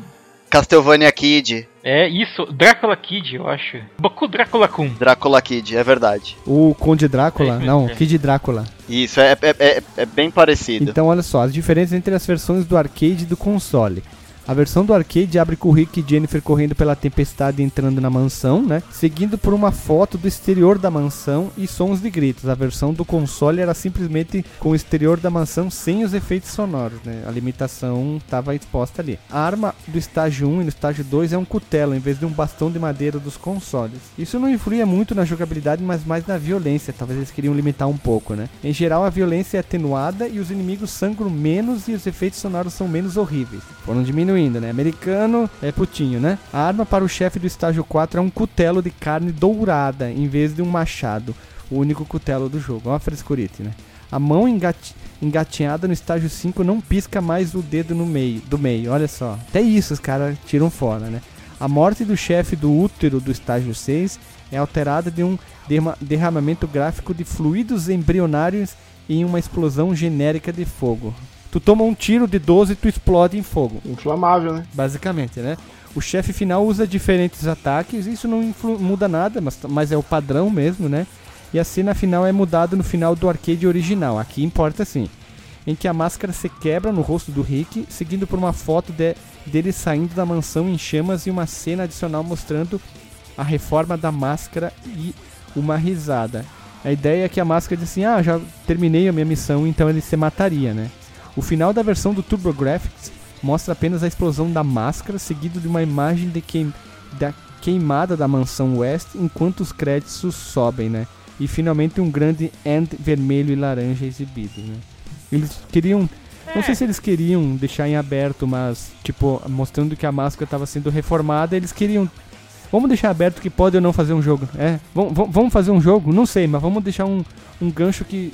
Speaker 5: Castlevania Kid,
Speaker 2: É isso, Drácula Kid, eu acho. Boku Drácula Kun.
Speaker 5: Drácula Kid, é verdade.
Speaker 1: O Conde Drácula,
Speaker 2: É,
Speaker 1: não,
Speaker 2: é.
Speaker 1: Kid Drácula.
Speaker 5: Isso, é, é, é, é bem parecido.
Speaker 1: Então olha só, as diferenças entre as versões do arcade e do console. A versão do arcade abre com Rick e Jennifer correndo pela tempestade entrando na mansão, né? Seguindo por uma foto do exterior da mansão e sons de gritos. A versão do console era simplesmente com o exterior da mansão sem os efeitos sonoros, né? A limitação estava exposta ali. A arma do estágio 1 e no estágio 2 é um cutelo em vez de um bastão de madeira dos consoles. Isso não influía muito na jogabilidade, mas mais na violência. Talvez eles queriam limitar um pouco, né? Em geral, a violência é atenuada e os inimigos sangram menos e os efeitos sonoros são menos horríveis. Foram diminuindo, né? Americano é putinho, né? A arma para o chefe do estágio 4 é um cutelo de carne dourada em vez de um machado. O único cutelo do jogo. Olha a frescurite, né? A mão engati engatinhada no estágio 5 não pisca mais o dedo no meio, do meio. Olha só. Até isso os caras tiram fora, né? A morte do chefe do útero do estágio 6 é alterada de um derramamento gráfico de fluidos embrionários em uma explosão genérica de fogo. Tu toma um tiro de 12 e tu explode em fogo.
Speaker 3: Inflamável, né?
Speaker 1: Basicamente, né? O chefe final usa diferentes ataques, isso não muda nada, mas, mas é o padrão mesmo, né? E a cena final é mudada no final do arcade original, aqui importa sim. Em que a máscara se quebra no rosto do Rick, seguindo por uma foto de, dele saindo da mansão em chamas e uma cena adicional mostrando a reforma da máscara e uma risada. A ideia é que a máscara diz assim: Ah, já terminei a minha missão, então ele se mataria, né? O final da versão do TurboGrafx mostra apenas a explosão da máscara, seguido de uma imagem de queim da queimada da mansão West, enquanto os créditos sobem, né? E finalmente um grande end vermelho e laranja exibido, né? Eles queriam não sei se eles queriam deixar em aberto, mas, tipo, mostrando que a máscara estava sendo reformada, eles queriam Vamos deixar aberto que pode ou não fazer um jogo. É, vamos fazer um jogo? Não sei, mas vamos deixar um, um gancho que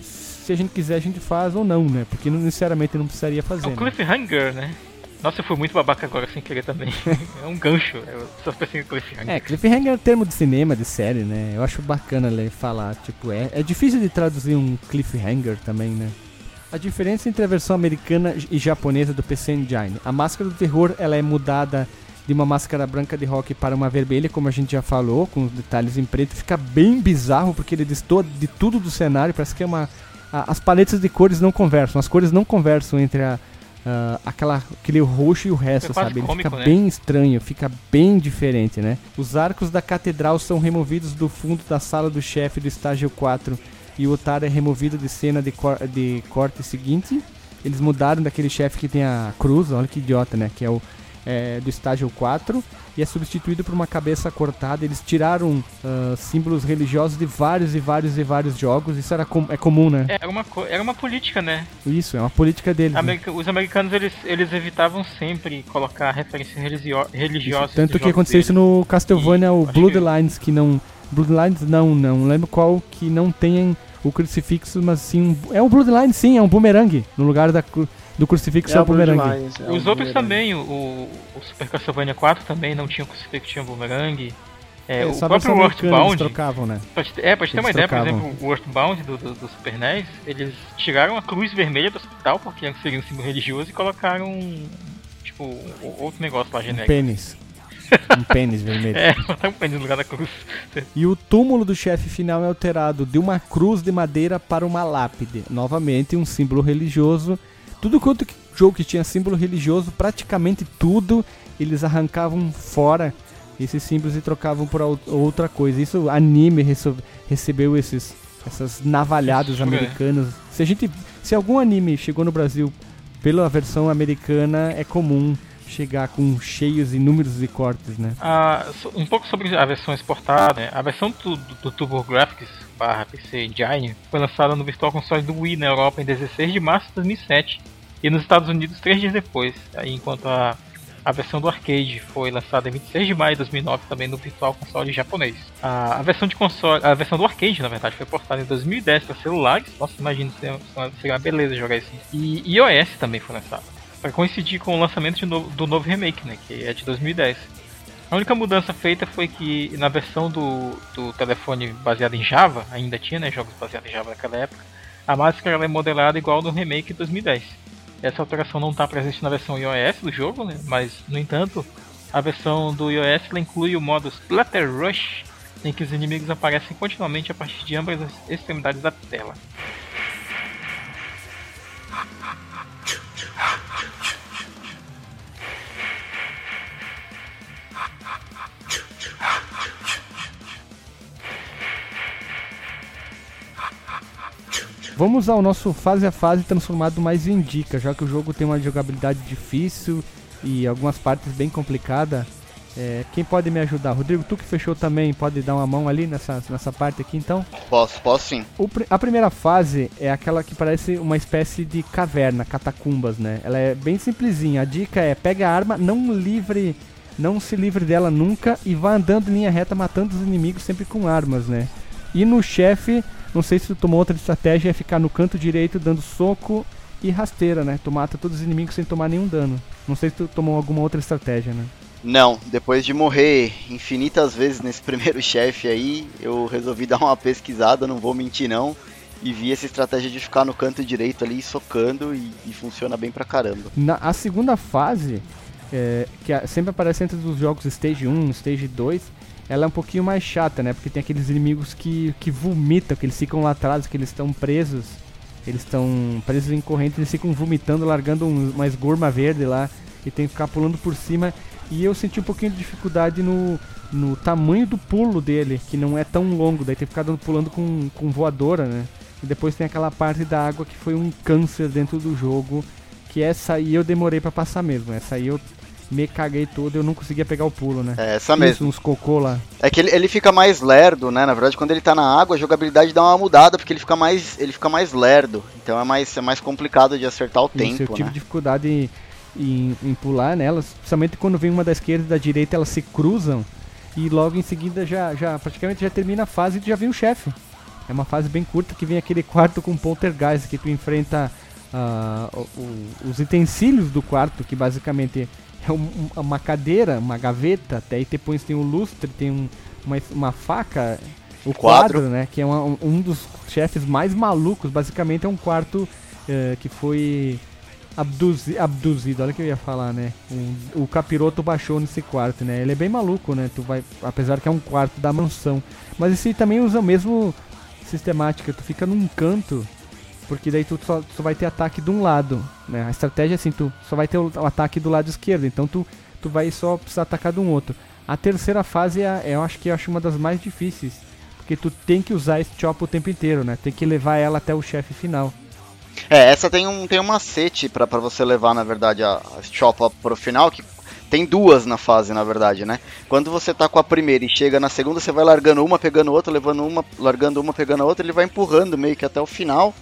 Speaker 1: se a gente quiser a gente faz ou não, né? Porque necessariamente não precisaria fazer. É
Speaker 2: um cliffhanger, né? Nossa, eu fui muito babaca agora sem querer também. é um gancho, eu só pensei em cliffhanger.
Speaker 1: É, cliffhanger é termo de cinema, de série, né? Eu acho bacana ler, falar, tipo, é, é difícil de traduzir um cliffhanger também, né? A diferença entre a versão americana e japonesa do PC Engine. A máscara do terror, ela é mudada de uma máscara branca de rock para uma vermelha, como a gente já falou, com os detalhes em preto. Fica bem bizarro porque ele destoa de tudo do cenário. Parece que é uma. A, as paletas de cores não conversam, as cores não conversam entre a, Uh, aquela, aquele roxo e o resto, é sabe? Ele cômico, fica né? bem estranho, fica bem diferente, né? Os arcos da catedral são removidos do fundo da sala do chefe do estágio 4 e o otário é removido de cena de, cor de corte seguinte. Eles mudaram daquele chefe que tem a cruz, olha que idiota, né? Que é o é, do estágio 4 e é substituído por uma cabeça cortada. Eles tiraram uh, símbolos religiosos de vários e vários e vários jogos. Isso era com, é comum, né?
Speaker 2: É, era uma, era uma política, né?
Speaker 1: Isso, é uma política deles.
Speaker 2: Né? America, né? Os americanos eles, eles evitavam sempre colocar referências religio religiosas.
Speaker 1: Tanto que aconteceu deles. isso no Castlevania, e, o Bloodlines, que... que não. Bloodlines não, não lembro qual que não tem o crucifixo, mas sim. É o Bloodline, sim, é um boomerang. No lugar da, do crucifixo é, o boomerang.
Speaker 2: É Os outros também, o, o, Super Castlevania 4 também não tinha crucifixo, tinha boomerang. É, é, o próprio Earthbound.
Speaker 1: trocavam, né?
Speaker 2: Pode, é, pode ter uma ideia, por exemplo, o Earthbound do, do, do, Super NES, eles tiraram a cruz vermelha do hospital, porque seria um símbolo religioso, e colocaram, tipo, outro negócio lá genérico.
Speaker 1: Um pênis. um pênis vermelho.
Speaker 2: É, um pênis no lugar da cruz.
Speaker 1: E o túmulo do chefe final é alterado de uma cruz de madeira para uma lápide. Novamente, um símbolo religioso tudo quanto jogo que tinha símbolo religioso, praticamente tudo, eles arrancavam fora esses símbolos e trocavam por outra coisa. Isso anime recebeu esses essas navalhadas americanas. Se a gente, se algum anime chegou no Brasil pela versão americana, é comum chegar com cheios e números de cortes, né?
Speaker 2: Ah, um pouco sobre a versão exportada. Né? A versão do, do, do TurboGrafx barra PC Engine foi lançada no Virtual Console do Wii na Europa em 16 de março de 2007 e nos Estados Unidos três dias depois, enquanto a, a versão do arcade foi lançada em 26 de maio de 2009 também no Virtual Console japonês. A, a versão de console, a versão do arcade, na verdade, foi portada em 2010 para celulares. Nossa, imagina, seria uma beleza jogar isso. E iOS também foi lançado, para coincidir com o lançamento novo, do novo remake, né, que é de 2010. A única mudança feita foi que na versão do, do telefone baseado em Java, ainda tinha né, jogos baseados em Java naquela época, a máscara é modelada igual no remake de 2010. Essa alteração não está presente na versão iOS do jogo, né? mas no entanto, a versão do iOS inclui o modo Splatter Rush, em que os inimigos aparecem continuamente a partir de ambas as extremidades da tela.
Speaker 1: Vamos ao nosso fase a fase transformado mais em dica, já que o jogo tem uma jogabilidade difícil e algumas partes bem complicadas. É, quem pode me ajudar? Rodrigo, tu que fechou também, pode dar uma mão ali nessa, nessa parte aqui então?
Speaker 5: Posso, posso sim.
Speaker 1: O, a primeira fase é aquela que parece uma espécie de caverna, catacumbas, né? Ela é bem simplesinha. A dica é pega a arma, não livre, não se livre dela nunca e vá andando em linha reta matando os inimigos sempre com armas, né? E no chefe, não sei se tu tomou outra estratégia, é ficar no canto direito dando soco e rasteira, né? Tu mata todos os inimigos sem tomar nenhum dano. Não sei se tu tomou alguma outra estratégia, né?
Speaker 5: Não, depois de morrer infinitas vezes nesse primeiro chefe aí, eu resolvi dar uma pesquisada, não vou mentir não, e vi essa estratégia de ficar no canto direito ali socando e, e funciona bem pra caramba.
Speaker 1: Na a segunda fase, é, que sempre aparece entre os jogos Stage 1 Stage 2, ela é um pouquinho mais chata, né? Porque tem aqueles inimigos que, que vomitam, que eles ficam lá atrás, que eles estão presos. Eles estão presos em corrente, eles ficam vomitando, largando um, uma esgorma verde lá. E tem que ficar pulando por cima. E eu senti um pouquinho de dificuldade no, no tamanho do pulo dele, que não é tão longo. Daí tem que ficar dando, pulando com, com voadora, né? E depois tem aquela parte da água que foi um câncer dentro do jogo. Que essa aí eu demorei para passar mesmo. Essa aí eu me caguei todo eu não conseguia pegar o pulo, né?
Speaker 5: É essa mesmo. Isso,
Speaker 1: uns cocô lá.
Speaker 5: É que ele, ele fica mais lerdo, né? Na verdade, quando ele tá na água, a jogabilidade dá uma mudada, porque ele fica mais, ele fica mais lerdo. Então é mais, é mais complicado de acertar o Isso, tempo,
Speaker 1: eu tive
Speaker 5: né?
Speaker 1: dificuldade em, em, em, pular nelas, principalmente quando vem uma da esquerda e da direita, elas se cruzam e logo em seguida já, já praticamente já termina a fase e já vem o chefe. É uma fase bem curta que vem aquele quarto com poltergeist que tu enfrenta uh, o, o, os utensílios do quarto, que basicamente é um, uma cadeira, uma gaveta, até aí depois tem um lustre, tem um, uma, uma faca, o quadro, quadro né? Que é uma, um dos chefes mais malucos, basicamente é um quarto uh, que foi abduzi, abduzido, olha o que eu ia falar, né? Um, o capiroto baixou nesse quarto, né? Ele é bem maluco, né? Tu vai, apesar que é um quarto da mansão. Mas esse também usa o mesmo sistemática, tu fica num canto porque daí tu só, só vai ter ataque de um lado, né? A estratégia é assim, tu só vai ter o, o, ataque do lado esquerdo, então tu, tu vai só precisar atacar de um outro. A terceira fase é, é eu acho que eu acho uma das mais difíceis, porque tu tem que usar esse chop o tempo inteiro, né? Tem que levar ela até o chefe final.
Speaker 5: É, essa tem um, tem um macete pra, pra você levar, na verdade, a, a chop pro final, que tem duas na fase, na verdade, né? Quando você tá com a primeira e chega na segunda, você vai largando uma, pegando outra, levando uma, largando uma, pegando outra, ele vai empurrando meio que até o final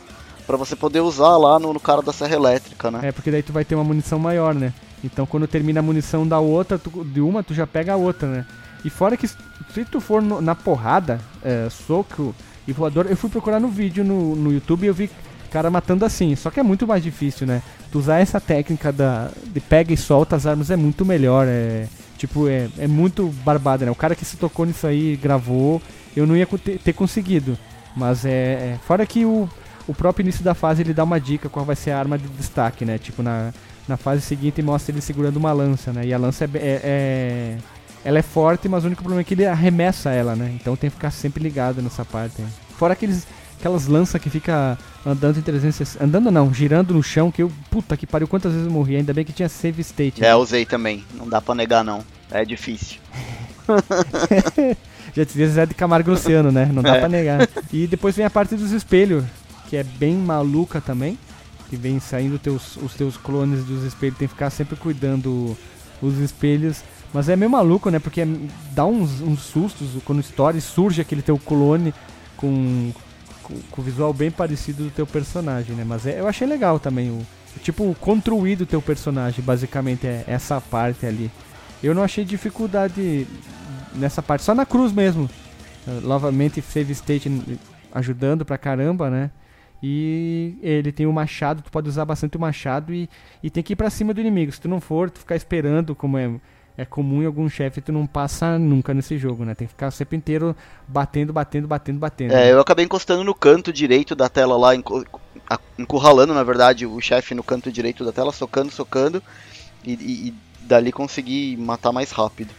Speaker 5: para você poder usar lá no, no, cara da serra elétrica, né?
Speaker 1: É, porque daí tu vai ter uma munição maior, né? Então quando termina a munição da outra, tu, de uma, tu já pega a outra, né? E fora que se tu for no, na porrada, é, soco e voador, eu fui procurar no vídeo no, no YouTube e eu vi cara matando assim. Só que é muito mais difícil, né? Tu usar essa técnica da, de pega e solta as armas é muito melhor. É, tipo, é, é muito barbada, né? O cara que se tocou nisso aí gravou, eu não ia ter, ter conseguido. Mas é, é. Fora que o, o próprio início da fase ele dá uma dica qual vai ser a arma de destaque, né? Tipo, na, na fase seguinte mostra ele segurando uma lança, né? E a lança é, é, é, ela é forte, mas o único problema é que ele arremessa ela, né? Então tem que ficar sempre ligado nessa parte. Né? Fora aqueles, aquelas lanças que fica andando em 360... Andando não, girando no chão, que eu... Puta que pariu, quantas vezes eu morri. Ainda bem que tinha save state.
Speaker 5: Né? É, usei também. Não dá pra negar, não. É difícil.
Speaker 1: Já dizia Zé de Camargo Luciano, né? Não dá é. pra negar. E depois vem a parte dos espelhos que é bem maluca também. Que vem saindo teus, os teus clones dos espelhos, tem que ficar sempre cuidando os espelhos. Mas é meio maluco, né? Porque dá uns, uns sustos quando story surge aquele teu clone com, o visual bem parecido do teu personagem, né? Mas é, eu achei legal também o tipo construir do teu personagem, basicamente é essa parte ali. Eu não achei dificuldade nessa parte, só na cruz mesmo. Novamente save state ajudando pra caramba, né? E ele tem o machado, tu pode usar bastante o machado e, e tem que ir pra cima do inimigo. Se tu não for, tu ficar esperando, como é, é comum em algum chefe, tu não passa nunca nesse jogo, né? Tem que ficar sempre inteiro batendo, batendo, batendo, batendo.
Speaker 5: É, né? eu acabei encostando no canto direito da tela lá, encurralando, na verdade, o chefe no canto direito da tela, socando, socando, e, e, e dali consegui matar mais rápido.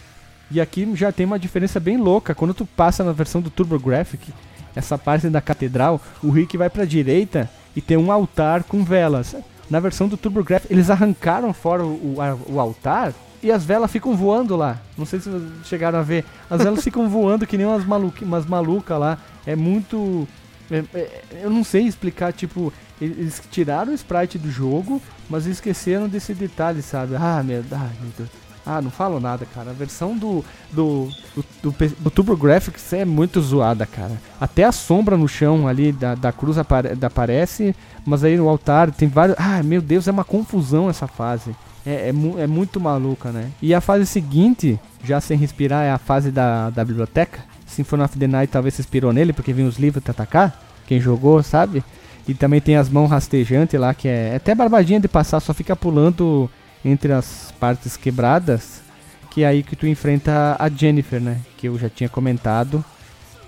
Speaker 1: E aqui já tem uma diferença bem louca. Quando tu passa na versão do TurboGrafx, essa parte da catedral, o Rick vai para a direita e tem um altar com velas. Na versão do TurboGrafx, eles arrancaram fora o, o, altar e as velas ficam voando lá. Não sei se chegaram a ver. As velas ficam voando que nem umas, maluca, umas malucas lá. É muito É, é, eu não sei explicar, tipo, eles tiraram o sprite do jogo, mas esqueceram desse detalhe, sabe? Ah, meu, ah, meu Deus. Ah, não falo nada, cara. A versão do do, do, do, do TurboGrafx é muito zoada, cara. Até a sombra no chão ali da, da cruz apare, aparece, mas aí no altar tem vários. Ah, meu Deus, é uma confusão essa fase. É, é, é, muito maluca, né? E a fase seguinte, já sem respirar, é a fase da, da biblioteca. Symphony of the Night talvez se inspirou nele, porque vem os livros pra atacar. Quem jogou, sabe? E também tem as mãos rastejantes lá, que é, é até barbadinha de passar, só fica pulando entre as partes quebradas. Que é aí que tu enfrenta a Jennifer, né? Que eu já tinha comentado.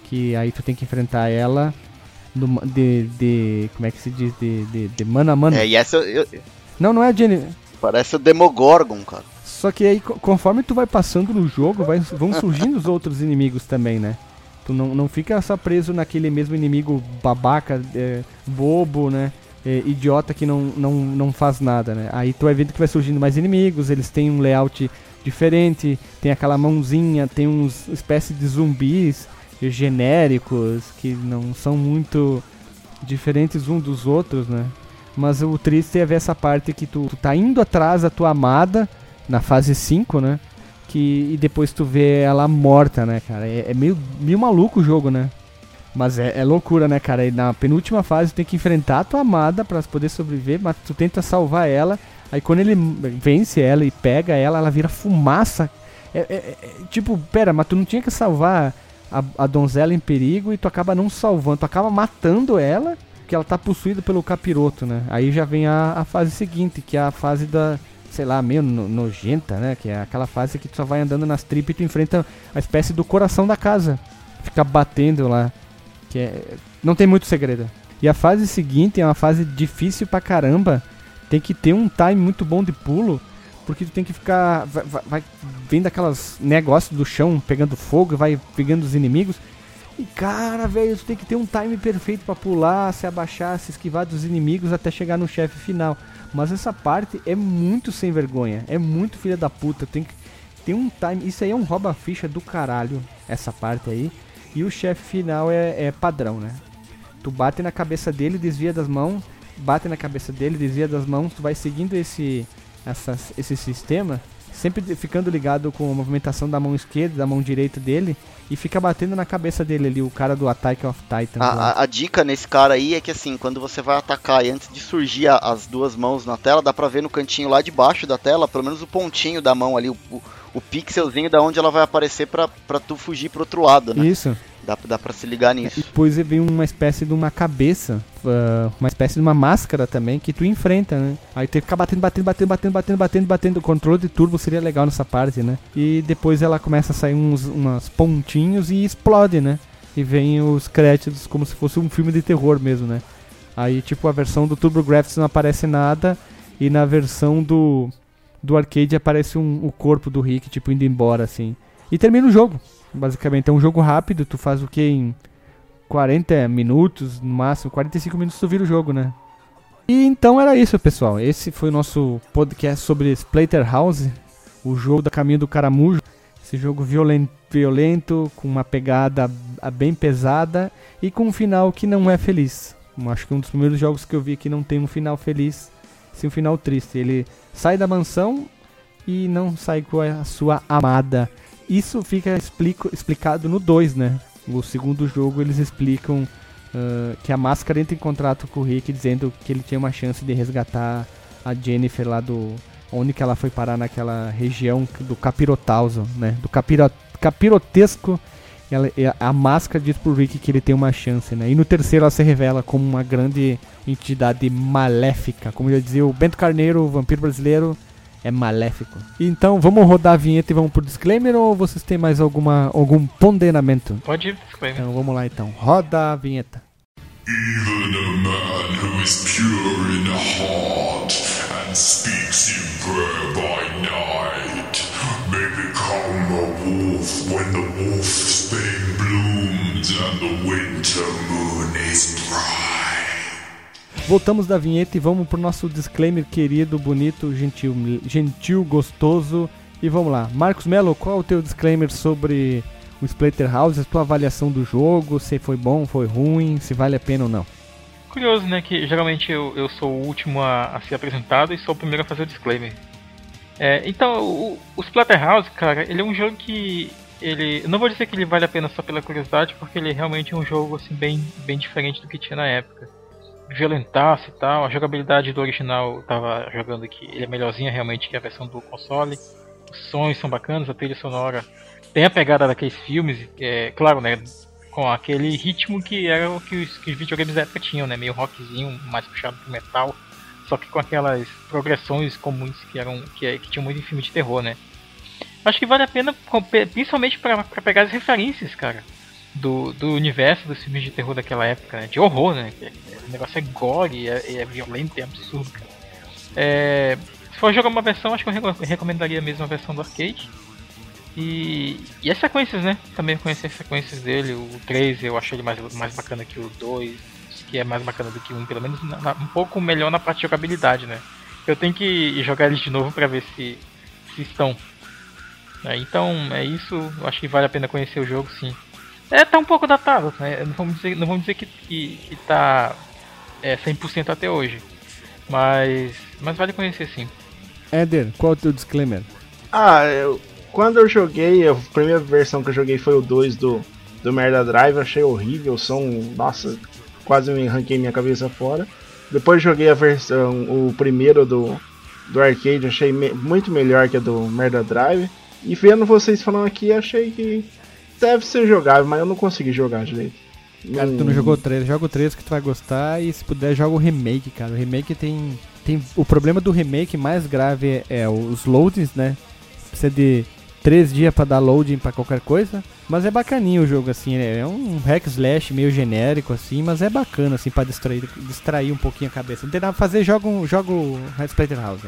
Speaker 1: Que aí tu tem que enfrentar ela de, de. Como é que se diz? De, de, de mano a mano.
Speaker 5: É, e essa eu...
Speaker 1: Não, não é a Jennifer.
Speaker 5: Parece o Demogorgon, cara.
Speaker 1: Só que aí, conforme tu vai passando no jogo, vai, vão surgindo os outros inimigos também, né? Tu não, não fica só preso naquele mesmo inimigo babaca, é, bobo, né? É, idiota que não, não, não faz nada, né? Aí tu vai vendo que vai surgindo mais inimigos, eles têm um layout diferente, tem aquela mãozinha, tem uns espécie de zumbis genéricos que não são muito diferentes um dos outros, né? Mas o triste é ver essa parte que tu, tu tá indo atrás da tua amada na fase 5, né? Que, e depois tu vê ela morta, né, cara? É, é meio, meio maluco o jogo, né? Mas é, é, loucura, né, cara? E na penúltima fase tem que enfrentar a tua amada para poder sobreviver, mas tu tenta salvar ela. Aí quando ele vence ela e pega ela, ela vira fumaça. É, é, é, tipo, pera, mas tu não tinha que salvar a, a, donzela em perigo e tu acaba não salvando, tu acaba matando ela, porque ela tá possuída pelo capiroto, né? Aí já vem a, a fase seguinte, que é a fase da, sei lá, meio no, nojenta, né? Que é aquela fase que tu só vai andando nas tripas e tu enfrenta a espécie do coração da casa. Fica batendo lá. Que é, não tem muito segredo. E a fase seguinte é uma fase difícil pra caramba. Tem que ter um time muito bom de pulo. Porque tu tem que ficar. Vai, vai vendo aquelas negócios do chão pegando fogo, vai pegando os inimigos. E cara, velho, tu tem que ter um time perfeito para pular, se abaixar, se esquivar dos inimigos até chegar no chefe final. Mas essa parte é muito sem vergonha, é muito filha da puta. Tem que tem um time, isso aí é um rouba ficha do caralho, essa parte aí. E o chefe final é, é padrão, né? Tu bate na cabeça dele, desvia das mãos, bate na cabeça dele, desvia das mãos, tu vai seguindo esse essa, esse sistema sempre ficando ligado com a movimentação da mão esquerda, da mão direita dele, e fica batendo na cabeça dele ali, o cara do Attack of Titan.
Speaker 5: A, a, a, dica nesse cara aí é que assim, quando você vai atacar e antes de surgir a, as duas mãos na tela, dá pra ver no cantinho lá de baixo da tela, pelo menos o pontinho da mão ali, o, o, o pixelzinho da onde ela vai aparecer pra, pra tu fugir pro outro lado, né?
Speaker 1: Isso.
Speaker 5: Dá, dá pra se ligar nisso.
Speaker 1: E depois vem uma espécie de uma cabeça, uh, uma espécie de uma máscara também que tu enfrenta, né? Aí tem que ficar batendo, batendo, batendo, batendo, batendo, batendo, batendo. O controle de turbo seria legal nessa parte, né? E depois ela começa a sair uns umas pontinhos e explode, né? E vem os créditos como se fosse um filme de terror mesmo, né? Aí, tipo, a versão do TurboGrafx não aparece nada e na versão do do arcade aparece um, o corpo do Rick, tipo, indo embora, assim. E termina o jogo. Basicamente é um jogo rápido, tu faz o que em 40 minutos, no máximo 45 minutos tu vira o jogo, né? E então era isso, pessoal. Esse foi o nosso podcast sobre Splatterhouse, o jogo da Caminho do Caramujo. Esse jogo violento, violento, com uma pegada bem pesada e com um final que não é feliz. Acho que um dos primeiros jogos que eu vi que não tem um final feliz, sim um final triste. Ele sai da mansão e não sai com a sua amada. Isso fica explico, explicado no 2, né? O segundo jogo eles explicam uh, que a máscara entra em contrato com o Rick dizendo que ele tinha uma chance de resgatar a Jennifer lá do. onde que ela foi parar naquela região do Capirotauso, né? Do capiro, capirotesco. Ela, a máscara diz pro Rick que ele tem uma chance, né? E no terceiro ela se revela como uma grande entidade maléfica. Como já dizia o Bento Carneiro, o vampiro brasileiro, é maléfico. Então, vamos rodar a vinheta e vamos pro disclaimer ou vocês têm mais alguma, algum ponderamento?
Speaker 2: Pode ir, disclaimer.
Speaker 1: Então, vamos lá então. Roda a vinheta.
Speaker 7: Even a man who is pure in heart and speaks in prayer by night may become a wolf when the wolf's
Speaker 1: Voltamos da vinheta e vamos pro nosso disclaimer querido, bonito, gentil, gentil, gostoso. E vamos lá. Marcos Melo, qual é o teu disclaimer sobre o Splatterhouse, a tua avaliação do jogo, se foi bom, foi ruim, se vale a pena ou não.
Speaker 2: Curioso, né? Que geralmente eu, eu sou o último a, a ser apresentado e sou o primeiro a fazer o disclaimer. É, então, o, o Splatterhouse, cara, ele é um jogo que. Ele, não vou dizer que ele vale a pena só pela curiosidade, porque ele realmente é um jogo assim, bem, bem diferente do que tinha na época. Violentaço e tal, a jogabilidade do original eu tava jogando aqui, ele é melhorzinha realmente que a versão do console. Os sons são bacanas, a trilha sonora tem a pegada daqueles filmes, é, claro, né? Com aquele ritmo que era o que os, que os videogames da época tinham, né? Meio rockzinho, mais puxado pro metal, só que com aquelas progressões comuns que eram que, que tinham muito em filme de terror, né? Acho que vale a pena, principalmente para pegar as referências, cara, do, do universo dos filmes de terror daquela época, né? de horror, né? O negócio é gore, é, é violento, é absurdo, cara. É, se for jogar uma versão, acho que eu recomendaria mesmo a versão do arcade. E, e as sequências, né? Também conheci as sequências dele. O 3 eu achei ele mais, mais bacana que o 2, que é mais bacana do que o 1, pelo menos na, um pouco melhor na parte de jogabilidade, né? Eu tenho que jogar eles de novo para ver se, se estão. É, então é isso, acho que vale a pena conhecer o jogo sim. É, tá um pouco datado, né? Não vamos dizer, não vamos dizer que, que, que tá é, 100% até hoje. Mas, mas vale conhecer sim.
Speaker 1: Éder, qual é o teu disclaimer?
Speaker 3: Ah, eu, quando eu joguei, a primeira versão que eu joguei foi o 2 do, do Merda Drive, achei horrível, som, nossa, quase me arranquei minha cabeça fora. Depois joguei a versão, o primeiro do, do arcade, achei me, muito melhor que a do Merda Drive. E vendo vocês falando aqui, achei que deve ser jogável, mas eu não consegui jogar direito.
Speaker 1: Cara, tu não jogou o 3, joga o 3 que tu vai gostar e se puder joga o remake, cara. O remake tem. tem o problema do remake mais grave é, é os loadings, né? Precisa de três dias para dar loading para qualquer coisa. Mas é bacaninho o jogo, assim, né? É um hack slash meio genérico, assim, mas é bacana, assim, pra distrair, distrair um pouquinho a cabeça. Não tem nada pra fazer, joga, um, joga o Splatterhouse.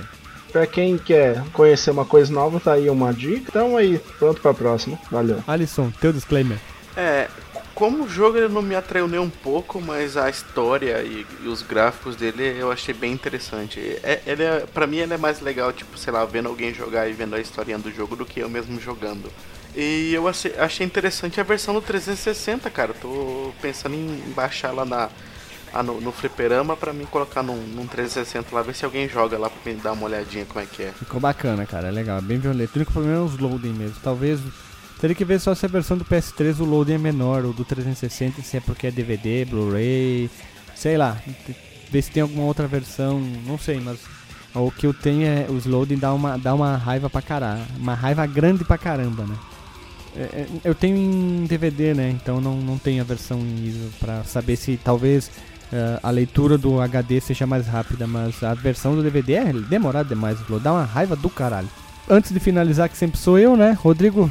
Speaker 3: Pra quem quer conhecer uma coisa nova, tá aí uma dica. Então aí, pronto pra próxima. Valeu.
Speaker 1: Alisson, teu disclaimer.
Speaker 4: É, como o jogo ele não me atraiu nem um pouco, mas a história e, e os gráficos dele eu achei bem interessante. É, ele é, pra mim ele é mais legal, tipo, sei lá, vendo alguém jogar e vendo a historinha do jogo do que eu mesmo jogando. E eu achei, achei interessante a versão do 360, cara. tô pensando em baixar lá na, ah, no, no fliperama pra mim colocar num, num 360 lá, ver se alguém joga lá pra me dar uma olhadinha como é que é.
Speaker 1: Ficou bacana, cara, é legal, é bem violento. O único problema é os loading mesmo. Talvez Teria que ver só se a versão do PS3 o loading é menor, ou do 360 se é porque é DVD, Blu-ray, sei lá. Ver se tem alguma outra versão, não sei, mas o que eu tenho é os loading dá uma, dá uma raiva pra caralho, uma raiva grande pra caramba, né? É, é eu tenho em DVD, né? Então não, não tenho a versão em ISO pra saber se talvez uh, a leitura do HD seja mais rápida, mas a versão do DVD é demorada demais, dá uma raiva do caralho. Antes de finalizar, que sempre sou eu, né? Rodrigo,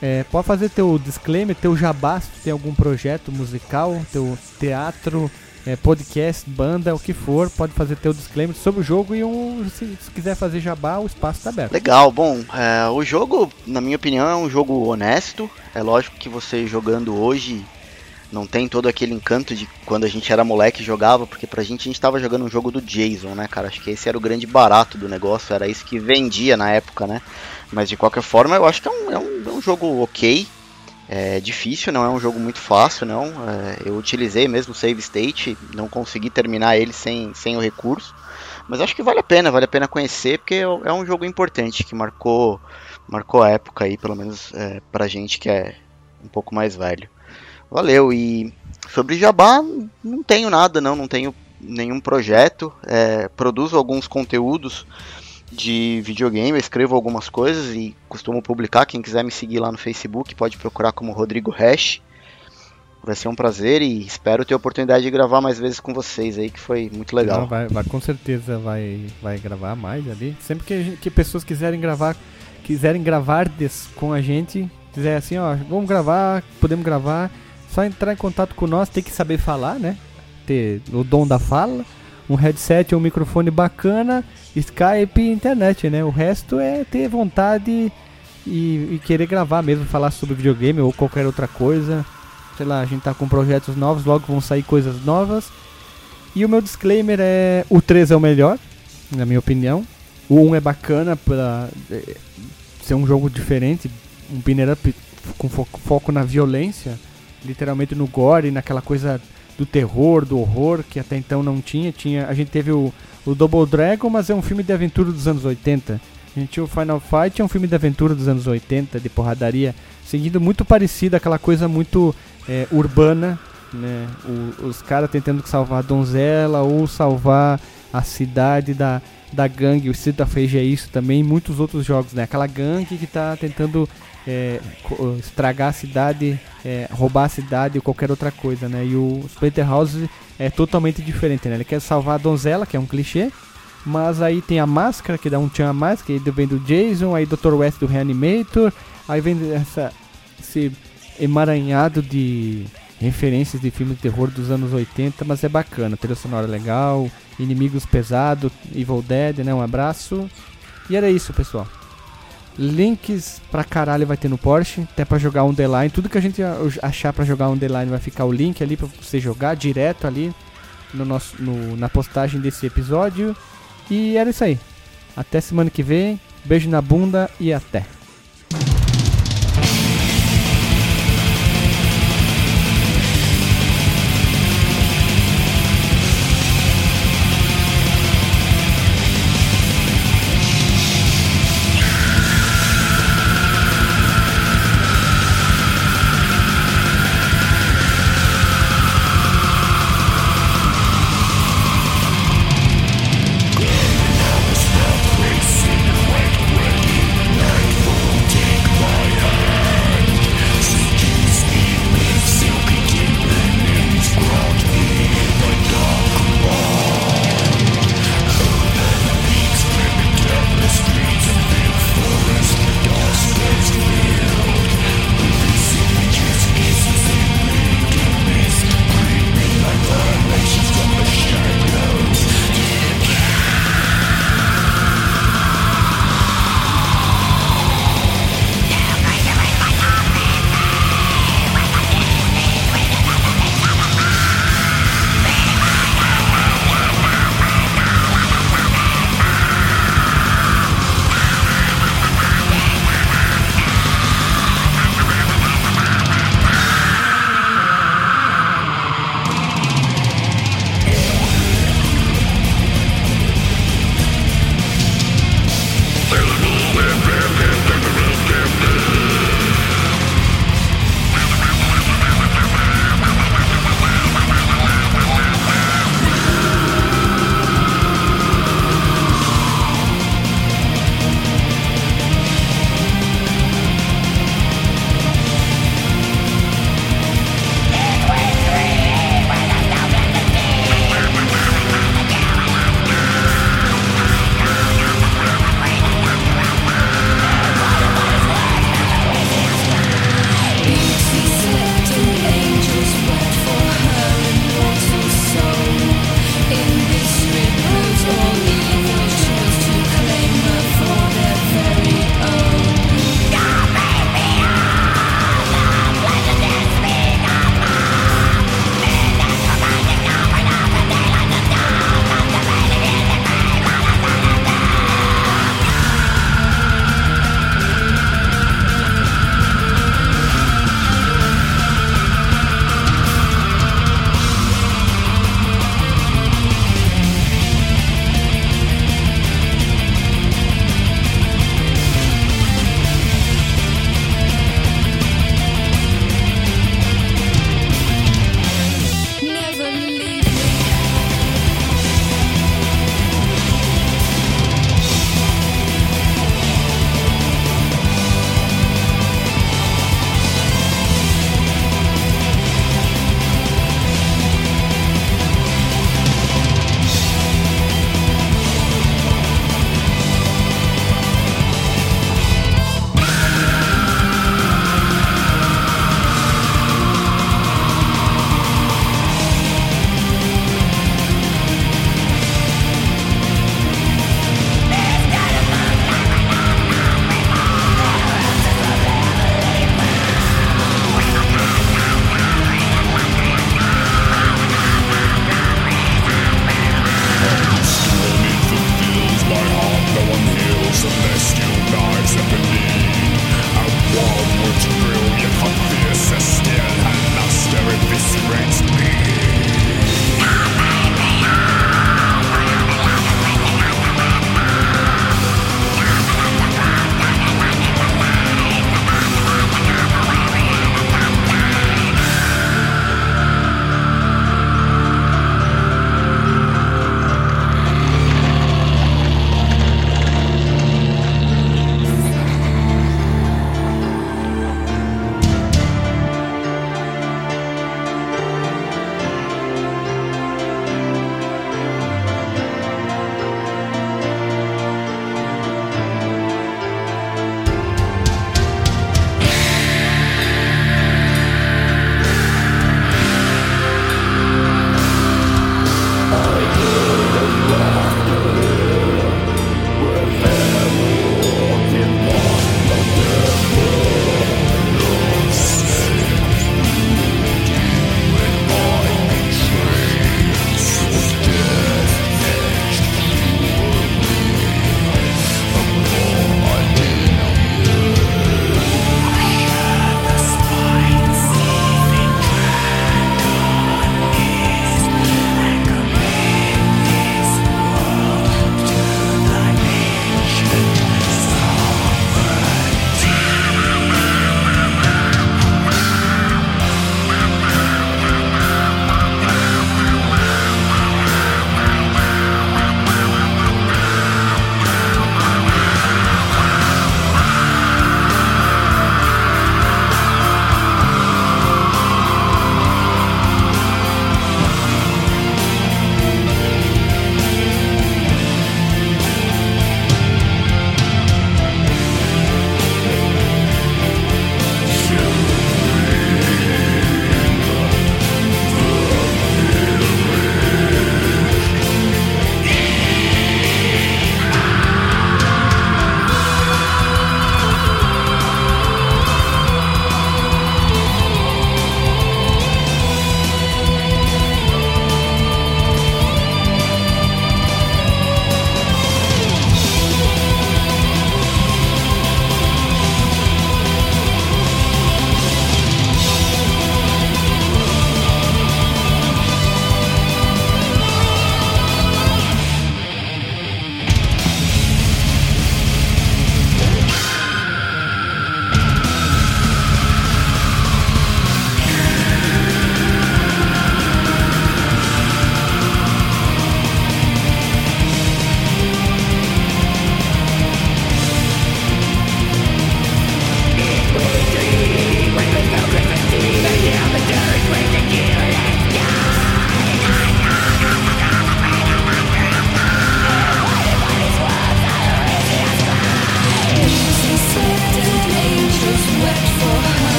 Speaker 1: é, pode fazer teu disclaimer, teu jabá, se tem algum projeto musical, teu teatro, é, podcast, banda, o que for, pode fazer teu disclaimer sobre o jogo e um, se, se quiser fazer jabá, o espaço está aberto.
Speaker 5: Legal, bom, é, o jogo, na minha opinião, é um jogo honesto. É lógico que você jogando hoje não tem todo aquele encanto de quando a gente era moleque e jogava, porque pra gente a gente tava jogando um jogo do Jason, né, cara? Acho que esse era o grande barato do negócio, era isso que vendia na época, né? Mas de qualquer forma, eu acho que é um, é um, é um jogo ok. É difícil, não é um jogo muito fácil, não. É, eu utilizei mesmo o save state, não consegui terminar ele sem, sem o recurso. Mas acho que vale a pena, vale a pena conhecer, porque é, é um jogo importante que marcou, marcou a época aí, pelo menos é, pra gente que é um pouco mais velho. Valeu, e sobre Jabá, não tenho nada, não, não tenho nenhum projeto. É, produzo alguns conteúdos de videogame, escrevo algumas coisas e costumo publicar. Quem quiser me seguir lá no Facebook pode procurar como Rodrigo Hash. Vai ser um prazer e espero ter a oportunidade de gravar mais vezes com vocês aí, que foi muito legal. Não,
Speaker 1: vai, vai, com certeza vai, vai gravar mais ali. Sempre que, que pessoas quiserem gravar, quiserem gravar des, com a gente, quiser assim, ó, vamos gravar, podemos gravar, só entrar em contato com nós, tem que saber falar, né? Ter o dom da fala, um headset, um microfone bacana Skype e internet, né? O resto é ter vontade e, e, querer gravar mesmo, falar sobre videogame ou qualquer outra coisa. Sei lá, a gente tá com projetos novos, logo vão sair coisas novas. E o meu disclaimer é: o 3 é o melhor, na minha opinião. O 1 é bacana pra é, ser um jogo diferente, um up com fo- foco na violência, literalmente no gore, naquela coisa do terror, do horror, que até então não tinha. tinha a gente teve o, o Double Dragon, mas é um filme de aventura dos anos 80. A gente tinha o Final Fight, é um filme de aventura dos anos 80, de porradaria, seguindo muito parecido, aquela coisa muito é, urbana, né? O- os caras tentando salvar a donzela ou salvar a cidade da, da gangue. O of Rage é isso também, muitos outros jogos, né? Aquela gangue que tá tentando é, co- estragar a cidade, é, roubar a cidade ou qualquer outra coisa, né? E o Splinter House é totalmente diferente, né? Ele quer salvar a donzela, que é um clichê, mas aí tem a máscara, que dá um tchan a mais, que vem do Jason, aí Dr. West do Reanimator, aí vem essa, esse emaranhado de referências de filmes de terror dos anos 80, mas é bacana, trilha sonora legal, inimigos pesados, Evil Dead, né? Um abraço. E era isso, pessoal. Links pra caralho vai ter no Porsche, até pra jogar on the line. Tudo que a gente achar pra jogar on the line vai ficar o link ali pra você jogar direto ali no nosso, no- na postagem desse episódio. E era isso aí. Até semana que vem. Beijo na bunda e até.